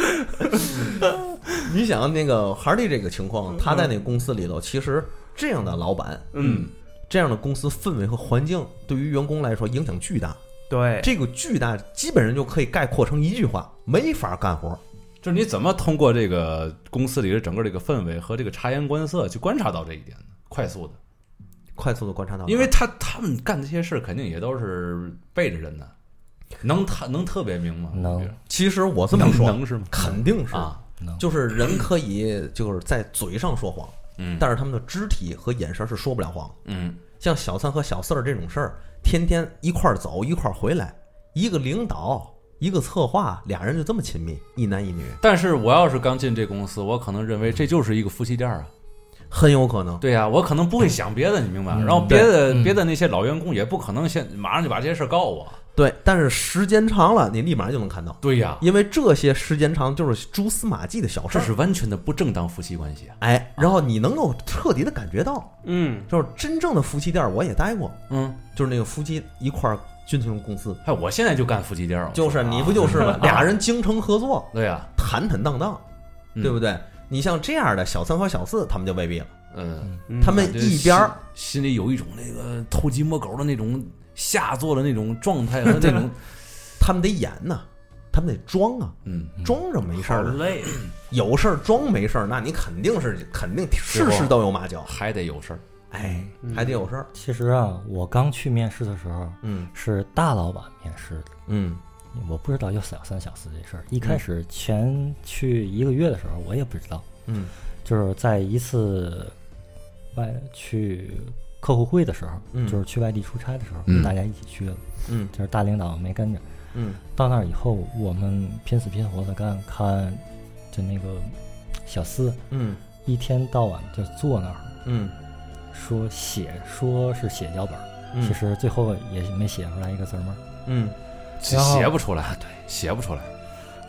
你想那个哈利这个情况，他在那个公司里头，其实这样的老板，嗯，这样的公司氛围和环境，对于员工来说影响巨大。对，这个巨大，基本上就可以概括成一句话：没法干活。就是你怎么通过这个公司里的整个这个氛围和这个察言观色去观察到这一点呢？快速的，快速的观察到，因为他他们干这些事肯定也都是背着人的，能他能特别明吗？能其实我这么说，能是吗？肯定是啊，就是人可以就是在嘴上说谎，嗯但是他们的肢体和眼神是说不了谎。嗯像小三和小四儿这种事儿，天天一块儿走一块儿回来，一个领导一个策划，俩人就这么亲密，一男一女，但是我要是刚进这公司，我可能认为这就是一个夫妻店啊。很有可能。对呀、我可能不会想别的，你明白然后别的嗯别的那些老员工也不可能先马上就把这些事儿告我。对，但是时间长了，你立马就能看到，对呀、因为这些时间长就是蛛丝马迹的小事儿。这是完全的不正当夫妻关系啊。哎，然后你能够彻底的感觉到，嗯，就是真正的夫妻店，我也待过，嗯，就是那个夫妻一块儿进这种公司，哎，我现在就干夫妻店儿，就是你不就是吗？俩人精诚合作，对呀、坦坦荡荡，嗯。对不对？你像这样的小三和小四，他们就未必了，嗯，嗯他们一边心里有一种那个偷鸡摸狗的那种下作的那种状态和 那种，他们得演呐，他们得装啊，嗯，装着没事儿，好累，有事儿装没事儿，那你肯定是肯定事事都有马脚，还得有事儿。哎，还得有事儿，其实啊，我刚去面试的时候嗯。是大老板面试的，嗯。我不知道有小三小四这事儿。一开始前去一个月的时候，我也不知道，嗯。就是在一次外去客户会的时候，嗯。就是去外地出差的时候，嗯。大家一起去了，嗯。就是大领导没跟着。嗯到那儿以后，我们拼死拼活的干，看就那个小四嗯。一天到晚就坐那儿嗯。说写，说是写脚本其实最后也没写出来一个字儿儿。嗯。写然后写不出来，对，写不出来。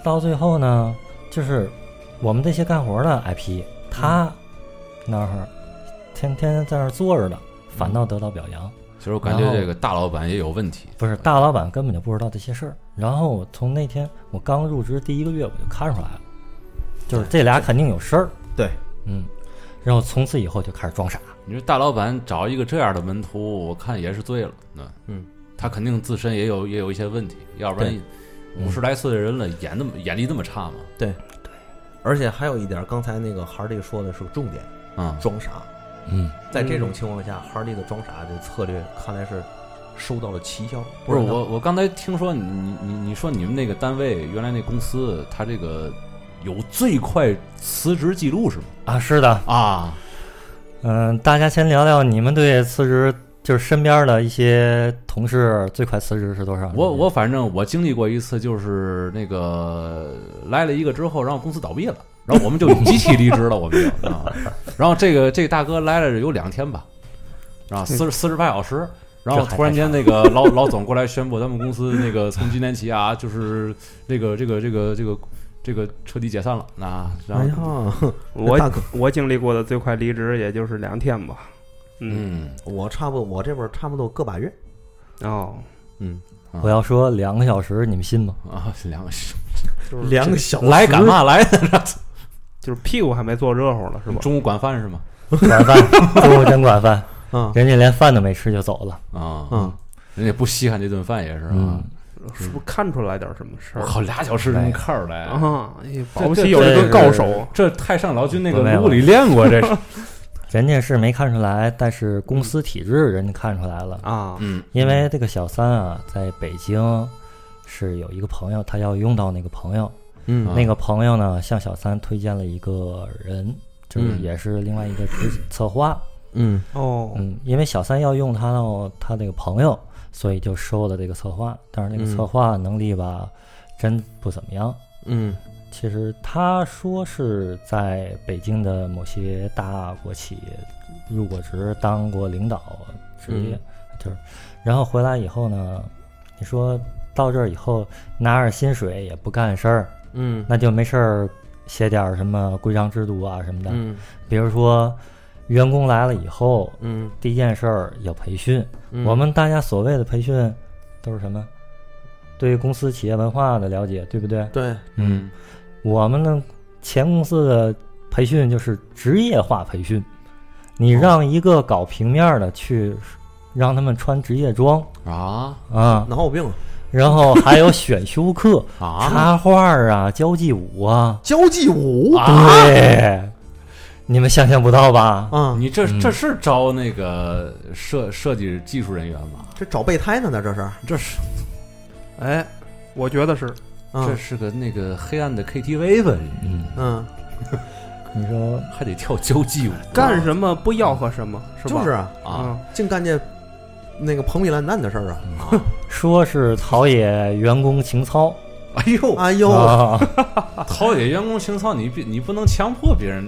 到最后呢，就是我们这些干活的 IP，他那儿天天在那儿坐着的，反倒得到表扬。其实我感觉这个大老板也有问题。不是大老板根本就不知道这些事儿。然后我从那天我刚入职第一个月，我就看出来了，就是这俩肯定有事儿。对，嗯，然后从此以后就开始装傻。你说大老板找一个这样的门徒，我看也是醉了。那嗯，他肯定自身也有也有一些问题，要不然五十来岁的人了，眼那么眼力那么差吗？而且还有一点，刚才那个哈迪说的是个重点，啊、装傻。嗯，在这种情况下，哈利的装傻的策略看来是收到了奇效。不是我，我刚才听说你你你你说你们那个单位原来那公司，他这个有最快辞职记录是吗？啊，是的，啊，嗯，大家先聊聊你们对辞职，就是身边的一些同事最快辞职是多少？我我反正我经历过一次，就是那个来了一个之后，然后公司倒闭了，然后我们就集体离职了，我们就啊，然后这个这个大哥来了有两天吧，啊，四十四十八小时。然后突然间，那个 老老总过来宣布，咱们公司那个从今天起啊，就是这个这个这个这个这个彻底解散了。那然哎后呀，我大哥我经历过的最快离职也就是两天吧。嗯，嗯，我差不多，我这边差不多个把月。哦，嗯，我要说两个小时，你们信吗？啊，两个小时两个小时来干？嘛来的？就是屁股还没坐热乎了，是吧？中午管饭是吗？管饭，中午真管饭，嗯人家连饭都没吃就走了。啊，嗯，人家不稀罕这顿饭也是啊嗯。，是不是看出来点什么事儿？我靠，俩小时能看出来啊！哎保不这齐有一个高手，这太上老君那个没有炉里练过，这是。人家是没看出来，但是公司体制人家看出来了。啊，嗯，因为这个小三啊，在北京是有一个朋友，他要用到那个朋友，嗯。啊那个朋友呢向小三推荐了一个人，就是嗯。也是另外一个执策划。嗯。哦，嗯，因为小三要用他到他那个朋友，所以就收了这个策划。但是那个嗯。策划能力吧，真不怎么样。嗯。其实他说是在北京的某些大国企入过职，当过领导职业，就是，然后回来以后呢，你说到这儿以后拿着薪水也不干事儿，嗯。那就没事儿写点什么规章制度啊什么的，嗯。比如说员工来了以后，嗯。第一件事儿要培训。嗯，我们大家所谓的培训都是什么？对公司企业文化的了解，对不对？对，嗯。我们呢，前公司的培训就是职业化培训，你让一个搞平面的去让他们穿职业装。啊啊，脑有病，然后还有选修课，啊插画啊，交际舞啊，交际舞啊！对，你们想象不到吧？嗯，你这嗯这是招那个设设计技术人员吗？这找备胎呢？呢这是这是哎，我觉得是，啊这是个那个黑暗的 KTV 吧？嗯，嗯，你说还得跳交际舞，干什么不吆喝什么，是吧？就是啊，啊！净干这那个彭米烂蛋的事儿啊！说是陶冶员工情操。哎呦，哎呦，啊，陶冶员工情操，你必你不能强迫别人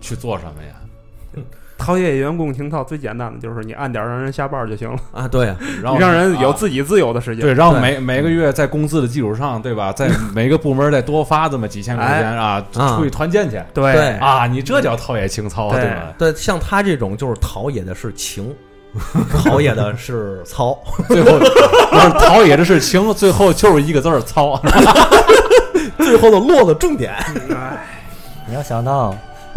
去做什么呀？陶冶员工情操最简单的就是你按点儿让人下班就行了，啊，对啊，然后让人有啊自己自由的时间。对，然后每每个月在工资的基础上，对吧？在每个部门再多发这么几千块钱啊，啊。出去团建去。对。对啊！你这叫陶冶情操，对。对吧？对，像他这种就是陶冶的是情，陶冶的是操，最后不是陶冶的是情，最后就是一个字儿操。最后的落了重点。哎，你要想到，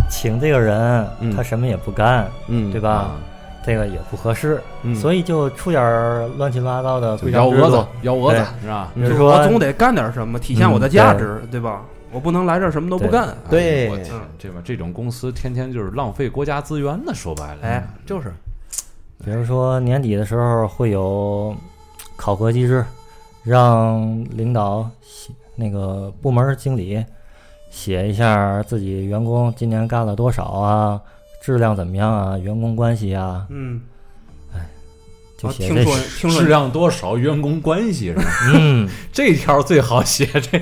请这个人，嗯他什么也不干，嗯对吧？这个也不合适，嗯所以就出点乱七八糟的就幺规章制度蛾子。，幺蛾子是吧？比如说我，总得干点什么，体现我的嗯价值，对吧？我不能来这儿什么都不干。对哎我天，这吧这种公司天天就是浪费国家资源呢，说白了，哎，就是，比如说年底的时候会有考核机制，让领导写那个部门经理写一下自己员工今年干了多少啊，质量怎么样啊，员工关系啊，嗯，就哦听说写这些。听说质量多少，员工关系是吧？嗯，这条最好写，这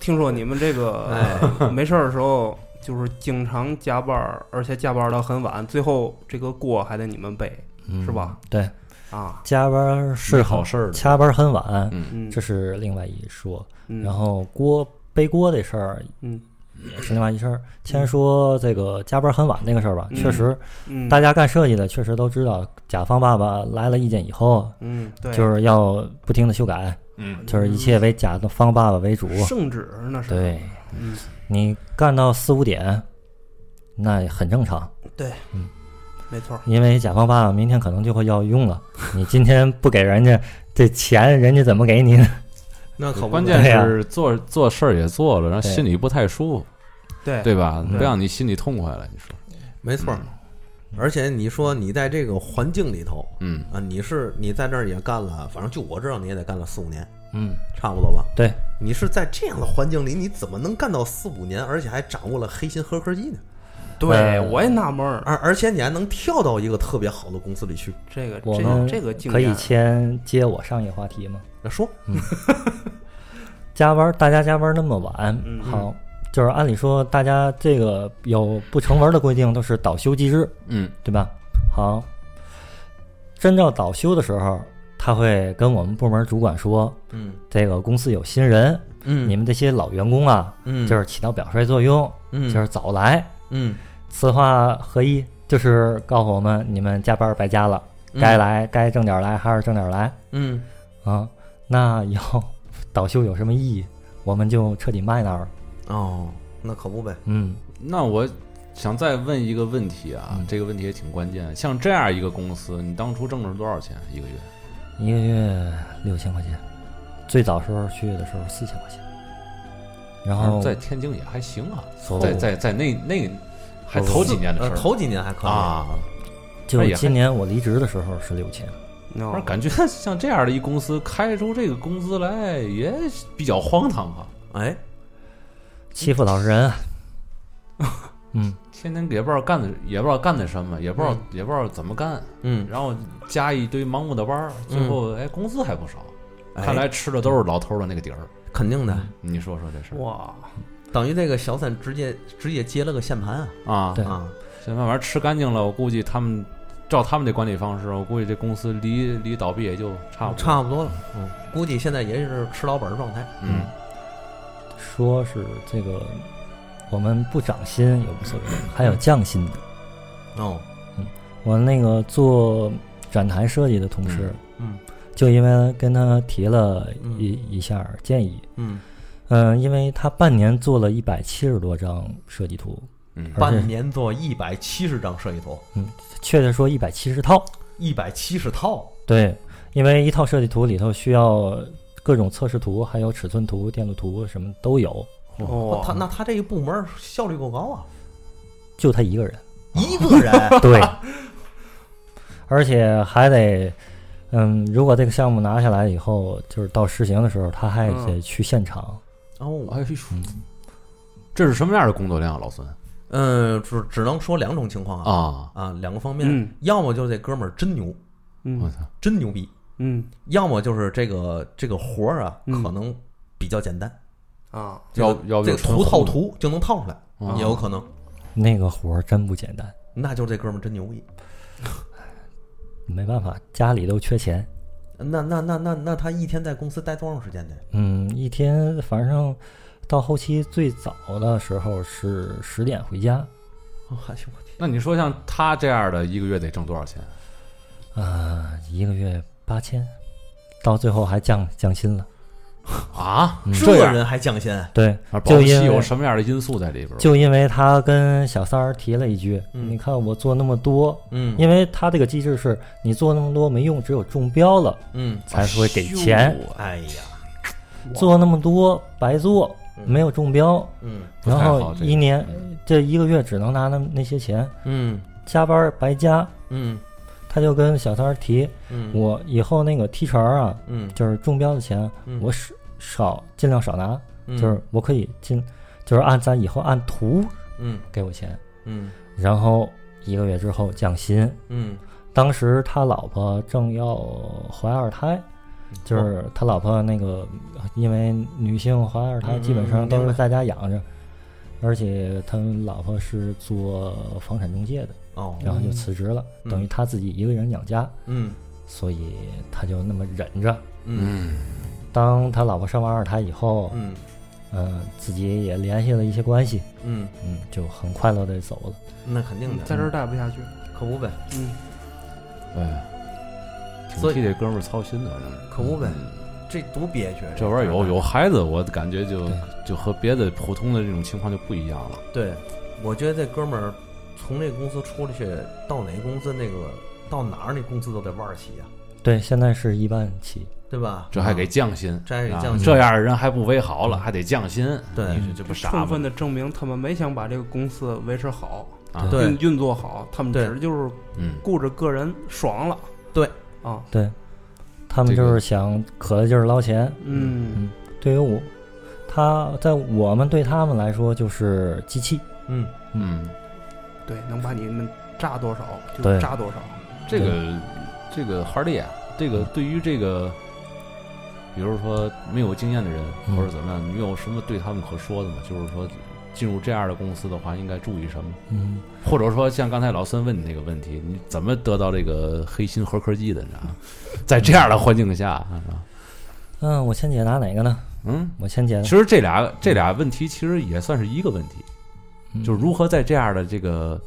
听说你们这个哎。没事儿的时候，就是经常加班，而且加班到很晚，最后这个锅还得你们背嗯是吧？对，啊。加班是是好事儿。加班很晚，嗯，嗯，这是另外一说。嗯然后锅背锅这事儿嗯也是另外一事儿。先说这个加班很晚那个事儿吧，嗯确实，嗯，大家干设计的确实都知道，甲方爸爸来了意见以后，嗯对，就是要不停的修改，嗯，就是一切为甲方爸爸为主。圣旨那是对嗯你干到四五点，那也很正常，对，嗯，没错。儿，因为甲方爸爸明天可能就会要用了，你今天不给人家这钱，人家怎么给你呢？那可关键是做做事儿也做了，然后心里不太舒服，对。对吧？不让你心里痛快了，你说？没错。儿。而且你说你在这个环境里头嗯，啊，你是你在这儿也干了，反正就我知道你也得干了四五年，嗯，差不多吧？对，你是在这样的环境里，你怎么能干到四五年，而且还掌握了黑心黑科技呢？对，呃我也纳闷儿，而而且你还能跳到一个特别好的公司里去。这个这我们这个可以验先接我上一话题吗？那说，加班，大家加班那么晚，嗯好，就是按理说大家这个有不成文的规定都是倒休机制，嗯，对吧？好，真正倒休的时候，他会跟我们部门主管说，嗯这个公司有新人，嗯你们这些老员工啊，嗯就是起到表率作用，嗯就是早来。嗯此话何意？就是告诉我们，你们加班白加了，嗯该来该挣点来还是挣点来嗯啊？那以后 倒休有什么意义？我们就彻底卖那儿了。哦，那可不呗。嗯，那我想再问一个问题啊，嗯这个问题也挺关键。像这样一个公司，你当初挣了多少钱一个月？一个月六千块钱。最早时候去的时候四千块钱，然后在天津也还行啊，哦在在在那那还头几年的呃事儿。头几年还可以，啊，就是今年我离职的时候是六千，感觉像这样的一公司开出这个工资来也比较荒唐啊，哎，欺负老实人啊。嗯，天天也不知道干的也不知道干的什么，也不知道也不知道怎么干，嗯，然后加一堆盲目的班儿，最后哎工资还不少，哎看来吃的都是老头儿的那个底儿。肯定的，你说说这事儿哇，等于这个小三直接直接接了个线盘啊啊？对啊，现在慢慢吃干净了，我估计他们照他们的管理方式，我估计这公司离离倒闭也就差不多。差不多了，嗯，估计现在也是吃老本儿状态，嗯，说是这个我们不涨薪也无所谓，还有降薪的。哦，嗯我那个做展台设计的同事，嗯就因为跟他提了嗯。一、一下建议，嗯，嗯、因为他半年做了一百七十多张设计图，嗯。半年做一百七十张设计图，嗯确切说一百七十套。一百七十套，对，因为一套设计图里头需要各种测试图，还有尺寸图、电路图什么都有，哦，他那他这个部门效率够高啊，就他一个人。一个人，对，而且还得，嗯，如果这个项目拿下来以后，就是到实行的时候，他还得去现场。哦，哎呦，这是什么样的工作量啊，老孙？嗯，只只能说两种情况啊啊？啊，两个方面嗯，要么就是这哥们儿真牛，我嗯操，真牛逼，嗯。要么就是这个这个活儿啊，嗯。可能比较简单，啊，要要这个图套图就能套出来，啊也有可能，那个活儿真不简单，那就是这哥们儿真牛逼。没办法，家里都缺钱。那那那那那他一天在公司待多长时间呢？嗯，一天反正到后期最早的时候是十点回家，哦，还行，我天，那你说像他这样的一个月得挣多少钱？啊、一个月八千，到最后还降降薪了。啊？嗯这人还降薪？对，就因为有什么样的因素在里边？就因为他跟小三儿提了一句：“嗯。你看我做那么多，嗯。因为他这个机制是你做那么多没用，只有中标了嗯，才会给钱，哎呀，做那么多白做，嗯。没有中标，嗯。然后一年这一个月只能拿那那些钱，嗯。加班白加。嗯他就跟小三儿提，嗯，我以后那个提成啊，嗯。就是中标的钱，嗯。我少少尽量少拿，嗯。就是我可以尽，就是按咱以后按图嗯。给我钱，嗯。然后一个月之后降薪。嗯。当时他老婆正要怀二胎，就是他老婆那个，因为女性怀二胎嗯基本上都是。在家养着，而且他老婆是做房产中介的，哦。然后就辞职了，嗯。等于他自己一个人养家，嗯。所以他就那么忍着。嗯。当他老婆生完二胎以后，嗯。呃、自己也联系了一些关系，嗯，嗯，就很快乐的走了。那肯定的，在这儿待不下去，可不呗，嗯，哎，挺所以替这哥们儿操心的，可不呗。嗯。这多憋屈。这玩意儿有有孩子，我感觉就就和别的普通的这种情况就不一样了。对，我觉得这哥们儿从这公司出去到哪个公司那个到哪儿那工资都得万儿起呀，对，现在是一万起，对吧？这还给降薪，这还给啊降薪这样的人还不为好了，还得降薪，对这不傻吗充分？的证明他们没想把这个公司维持好，运运作好，他们对只就是嗯，顾着个人爽了。对啊，对他们就是想可的就是捞钱。嗯对于我，他在我们对他们来说就是机器。嗯嗯，对，能把你们炸多少就对榨多少。这个这个哈利啊，这个对于这个，比如说没有经验的人嗯或者怎么样，你有什么对他们可说的吗？就是说进入这样的公司的话，应该注意什么？嗯，或者说像刚才老孙问你那个问题，你怎么得到这个黑心核科技的？你知道吗？在这样的环境下，啊是吧嗯，我先解答哪个呢？嗯，我先解答其实这俩这俩问题其实也算是一个问题，答，就是如何在这样的这个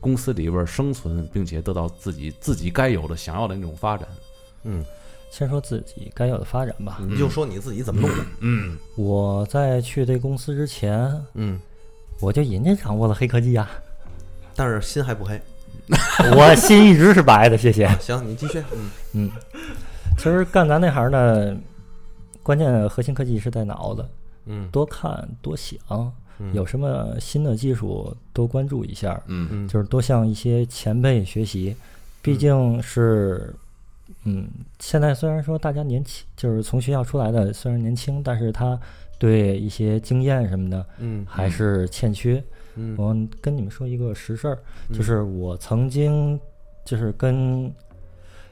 公司里边生存，并且得到自己自己该有的想要的那种发展。嗯，先说自己该有的发展吧。你就说你自己怎么弄的。嗯，我在去这公司之前，嗯，我就已经掌握了黑科技啊，但是心还不黑。我心一直是白的，谢谢。行，你继续。嗯嗯，其实干咱那行呢，关键核心科技是在脑子，嗯多看多想，嗯有什么新的技术多关注一下，嗯。嗯。就是多向一些前辈学习，毕竟是，嗯，现在虽然说大家年轻，就是从学校出来的虽然年轻，但是他对一些经验什么的嗯。还是欠缺。嗯。我跟你们说一个实事儿，嗯就是我曾经就是跟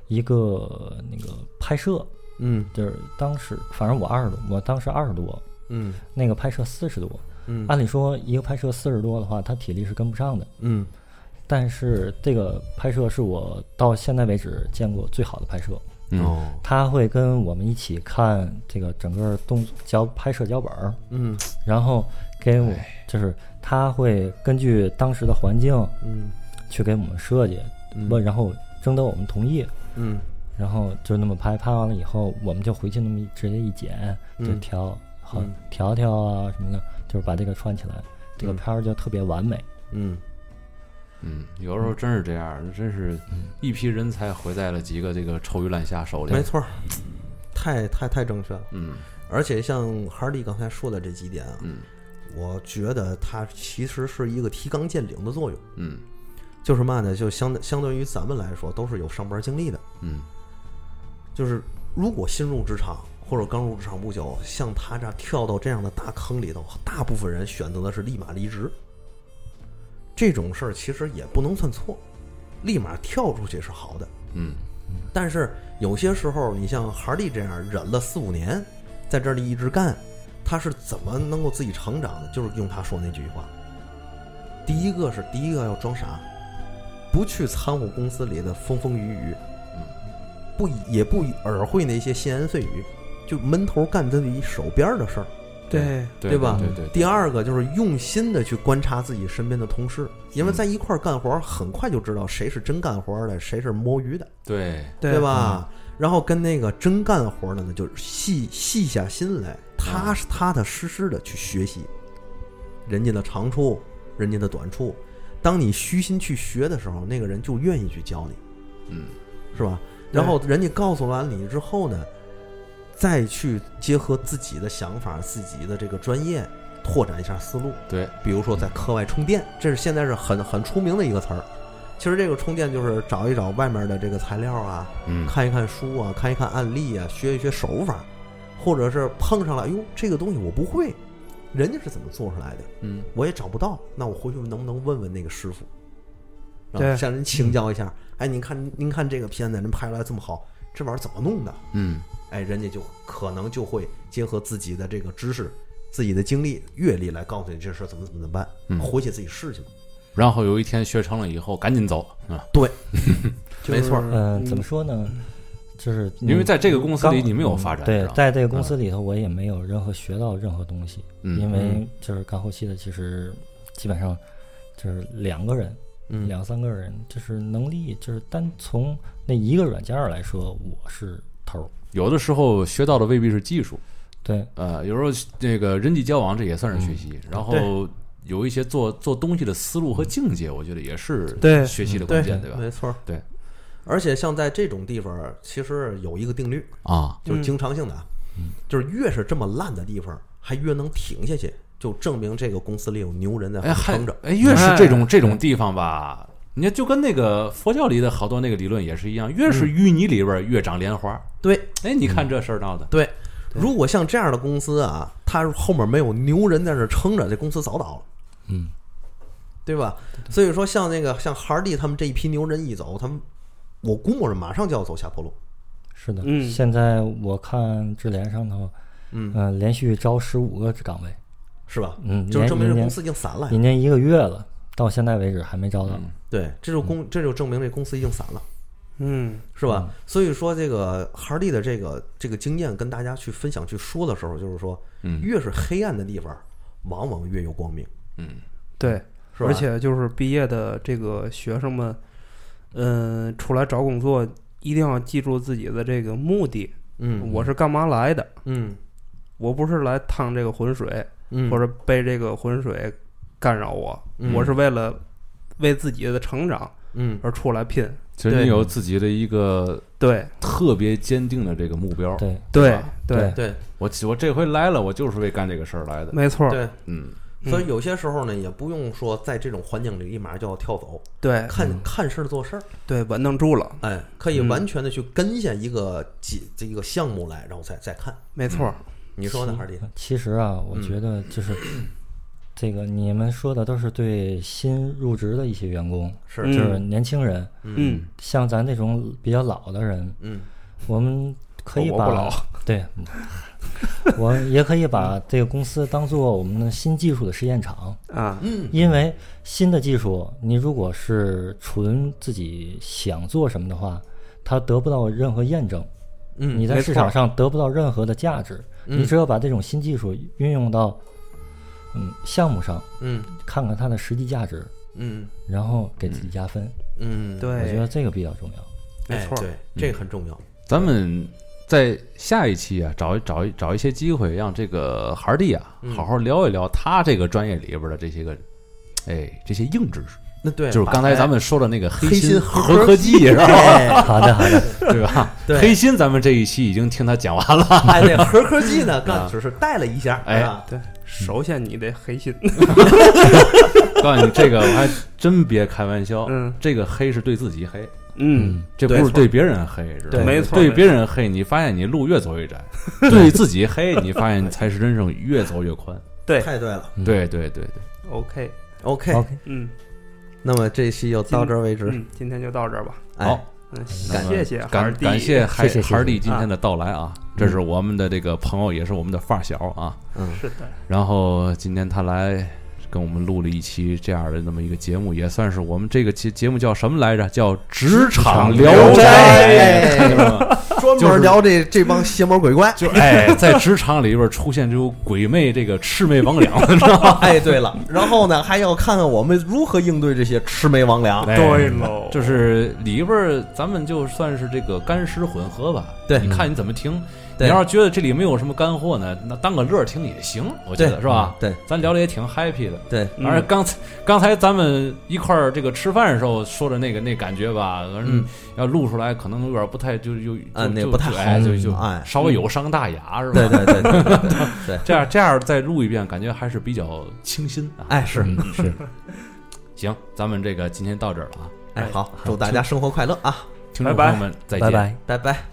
一个那个拍摄，嗯。就是当时反正我二十多，我当时二十多，嗯。那个拍摄四十多。嗯。按理说一个拍摄四十多的话，他体力是跟不上的。嗯。但是这个拍摄是我到现在为止见过最好的拍摄。嗯。哦。他会跟我们一起看这个整个动脚拍摄脚本儿，嗯。然后给我就是他会根据当时的环境嗯。去给我们设计，嗯。问然后征得我们同意，嗯。然后就那么拍，拍完了以后我们就回去那么直接一剪，就嗯。调好嗯调调啊什么的，就是把这个串起来，这个嗯片儿就特别完美。嗯嗯，有时候真是这样，真是一批人才毁在了几个这个臭鱼烂虾手里。没，错儿，太太太正确了。嗯而且像哈利刚才说的这几点啊，嗯我觉得它其实是一个提纲挈领的作用。嗯就是嘛呢？就相相对于咱们来说，都是有上班经历的。嗯就是如果新入职场或者刚入职场不久，像他这样跳到这样的大坑里头，大部分人选择的是立马离职。这种事儿其实也不能算错，立马跳出去是好的。嗯但是有些时候，你像哈利这样忍了四五年，在这里一直干，他是怎么能够自己成长的？就是用他说那句话。第一个是第一个要装傻，不去参悟公司里的风风雨雨，嗯不也不耳会那些闲言碎语，就闷头干自己手边的事儿。对，对吧对对，第二个就是用心的去观察自己身边的同事，因为在一块儿干活儿，很快就知道谁是真干活儿的，谁是摸鱼的。对对吧？然后跟那个真干活的呢，就是细细下心来，踏实踏踏实实的去学习人家的长处，人家的短处。当你虚心去学的时候，那个人就愿意去教你，嗯是吧？然后人家告诉完你之后呢，再去结合自己的想法、自己的这个专业，拓展一下思路。对，比如说在课外充电，这是现在是很很出名的一个词儿。其实这个充电就是找一找外面的这个材料啊，嗯。看一看书啊，看一看案例啊，学一学手法，或者是碰上了，哎呦，这个东西我不会，人家是怎么做出来的，嗯。我也找不到，那我回去能不能问问那个师傅，然后对。向人请教一下，哎，您看您看这个片子，人拍出来这么好，这玩意儿怎么弄的？嗯哎，人家就可能就会结合自己的这个知识、自己的经历、阅历来告诉你这事儿怎么怎么怎么办，嗯回去自己试去吧。然后有一天学成了以后，赶紧走啊，对 没错嗯，怎么说呢？就是因为在这个公司里你没有发展，对在这个公司里头，我也没有任何学到任何东西，嗯因为就是干后期的，其实基本上就是两个人，嗯两三个人，就是能力，就是单从那一个软件儿来说，我是头儿。有的时候学到的未必是技术，对，呃，有时候这个人际交往这也算是学习，嗯然后有一些做做东西的思路和境界，我觉得也是对学习的关键，对吧？没错，对。而且像在这种地方，其实有一个定律，啊，就是经常性的，啊，就是越是这么烂的地方，还越能挺下去，就证明这个公司里有牛人在撑着。哎，越是这种这种地方吧，你看就跟那个佛教里的好多那个理论也是一样，越是淤泥里边越长莲花。对哎，你看这事儿闹的，对，如果像这样的公司啊，它后面没有牛人在这撑着，这公司早倒了。嗯，对吧？所以说，像那个像哈尔蒂他们这一批牛人一走，他们我估摸着马上就要走下坡路。是的。嗯现在我看智联上头，嗯，嗯、连续招十五个岗位，是吧？嗯，就是证明这公司已经散了呀。已经一个月了，到现在为止还没招到。嗯对，这就公这就证明这公司已经散了。嗯是吧？所以说，这个哈利的这个这个经验跟大家去分享、去说的时候，就是说，嗯越是黑暗的地方，往往越有光明，嗯对，是吧？而且就是毕业的这个学生们，嗯、出来找工作一定要记住自己的这个目的，嗯，我是干嘛来的？嗯我不是来趟这个浑水，嗯，或者被这个浑水干扰我，嗯我是为了为自己的成长，嗯而出来拼。对其实你有自己的一个对特别坚定的这个目标。对，对对，对我我这回来了，我就是为干这个事儿来的。没错，对，嗯，嗯所以有些时候呢，也不用说在这种环境里立马就要跳走，对看看事儿做事儿，对，稳当住了，哎，可以嗯完全的去跟下一个几这一个项目来，然后再再看。没错，你说呢，二弟？其实啊，我觉得就是这个你们说的都是对新入职的一些员工，是嗯就是年轻人。嗯，像咱这种比较老的人，嗯我们可以把我对，我也可以把这个公司当做我们的新技术的试验场，啊，嗯因为新的技术，你如果是纯自己想做什么的话，它得不到任何验证，嗯，你在市场上得不到任何的价值。嗯你只有把这种新技术运用到嗯项目上，嗯。看看它的实际价值，嗯。然后给自己加分。嗯，对。我觉得，这个比较重要。哎，没错，对，这个很重要。咱们在下一期啊，找一找一找一些机会，让这个孩儿弟啊，嗯。好好聊一聊他这个专业里边的这些个，哎，这些硬知识，那对，就是刚才咱们说的那个黑心心合合合剂是吧？哎。好的，好的，对吧？对。黑心咱们这一期已经听他讲完了，哎，对，合科技呢，啊。刚只是带了一下，哎啊对，首先你得黑心，告诉你这个我还真别开玩笑，嗯这个黑是对自己黑，嗯，这不是对别人黑，知道吗？对没错对别人黑，你发现你路越走越窄；对自己黑，你发现才是人生越走越宽。对太对了。嗯对对对对，，OK，OK，OK，嗯那么这期就到这儿为止。嗯，今天就到这儿吧，哎好，嗯，谢谢感感谢海谢谢谢谢孩儿弟今天的到来啊，这是我们的这个朋友，也是我们的发小啊。嗯，是的，然后今天他来跟我们录了一期这样的那么一个节目，也算是我们这个节节目叫什么来着？叫《职场聊斋》斋看见了吗。专门聊这这帮邪魔鬼怪。就哎，在职场里边出现这种鬼魅这个魑魅魍魉，知道吗？哎，对了，然后呢，还要看看我们如何应对这些魑魅魍魉。对喽，就是里边咱们就算是这个干湿混合吧。对你看你怎么听。对你要是觉得这里没有什么干货呢，那当个乐儿听也行，我觉得是吧？对咱聊的也挺 happy 的。对，嗯而刚才刚才咱们一块儿这个吃饭的时候说的那个那感觉吧，反正嗯要录出来可能有点不太就就啊就就那不太好哎就就哎稍微有伤大雅是吧？对对对对这样 这样再录一遍，感觉还是比较清新啊。哎是，嗯是，行，咱们这个今天到这儿了啊，哎好，祝大家生活快乐啊，听众拜拜朋友们再见。拜拜。拜拜。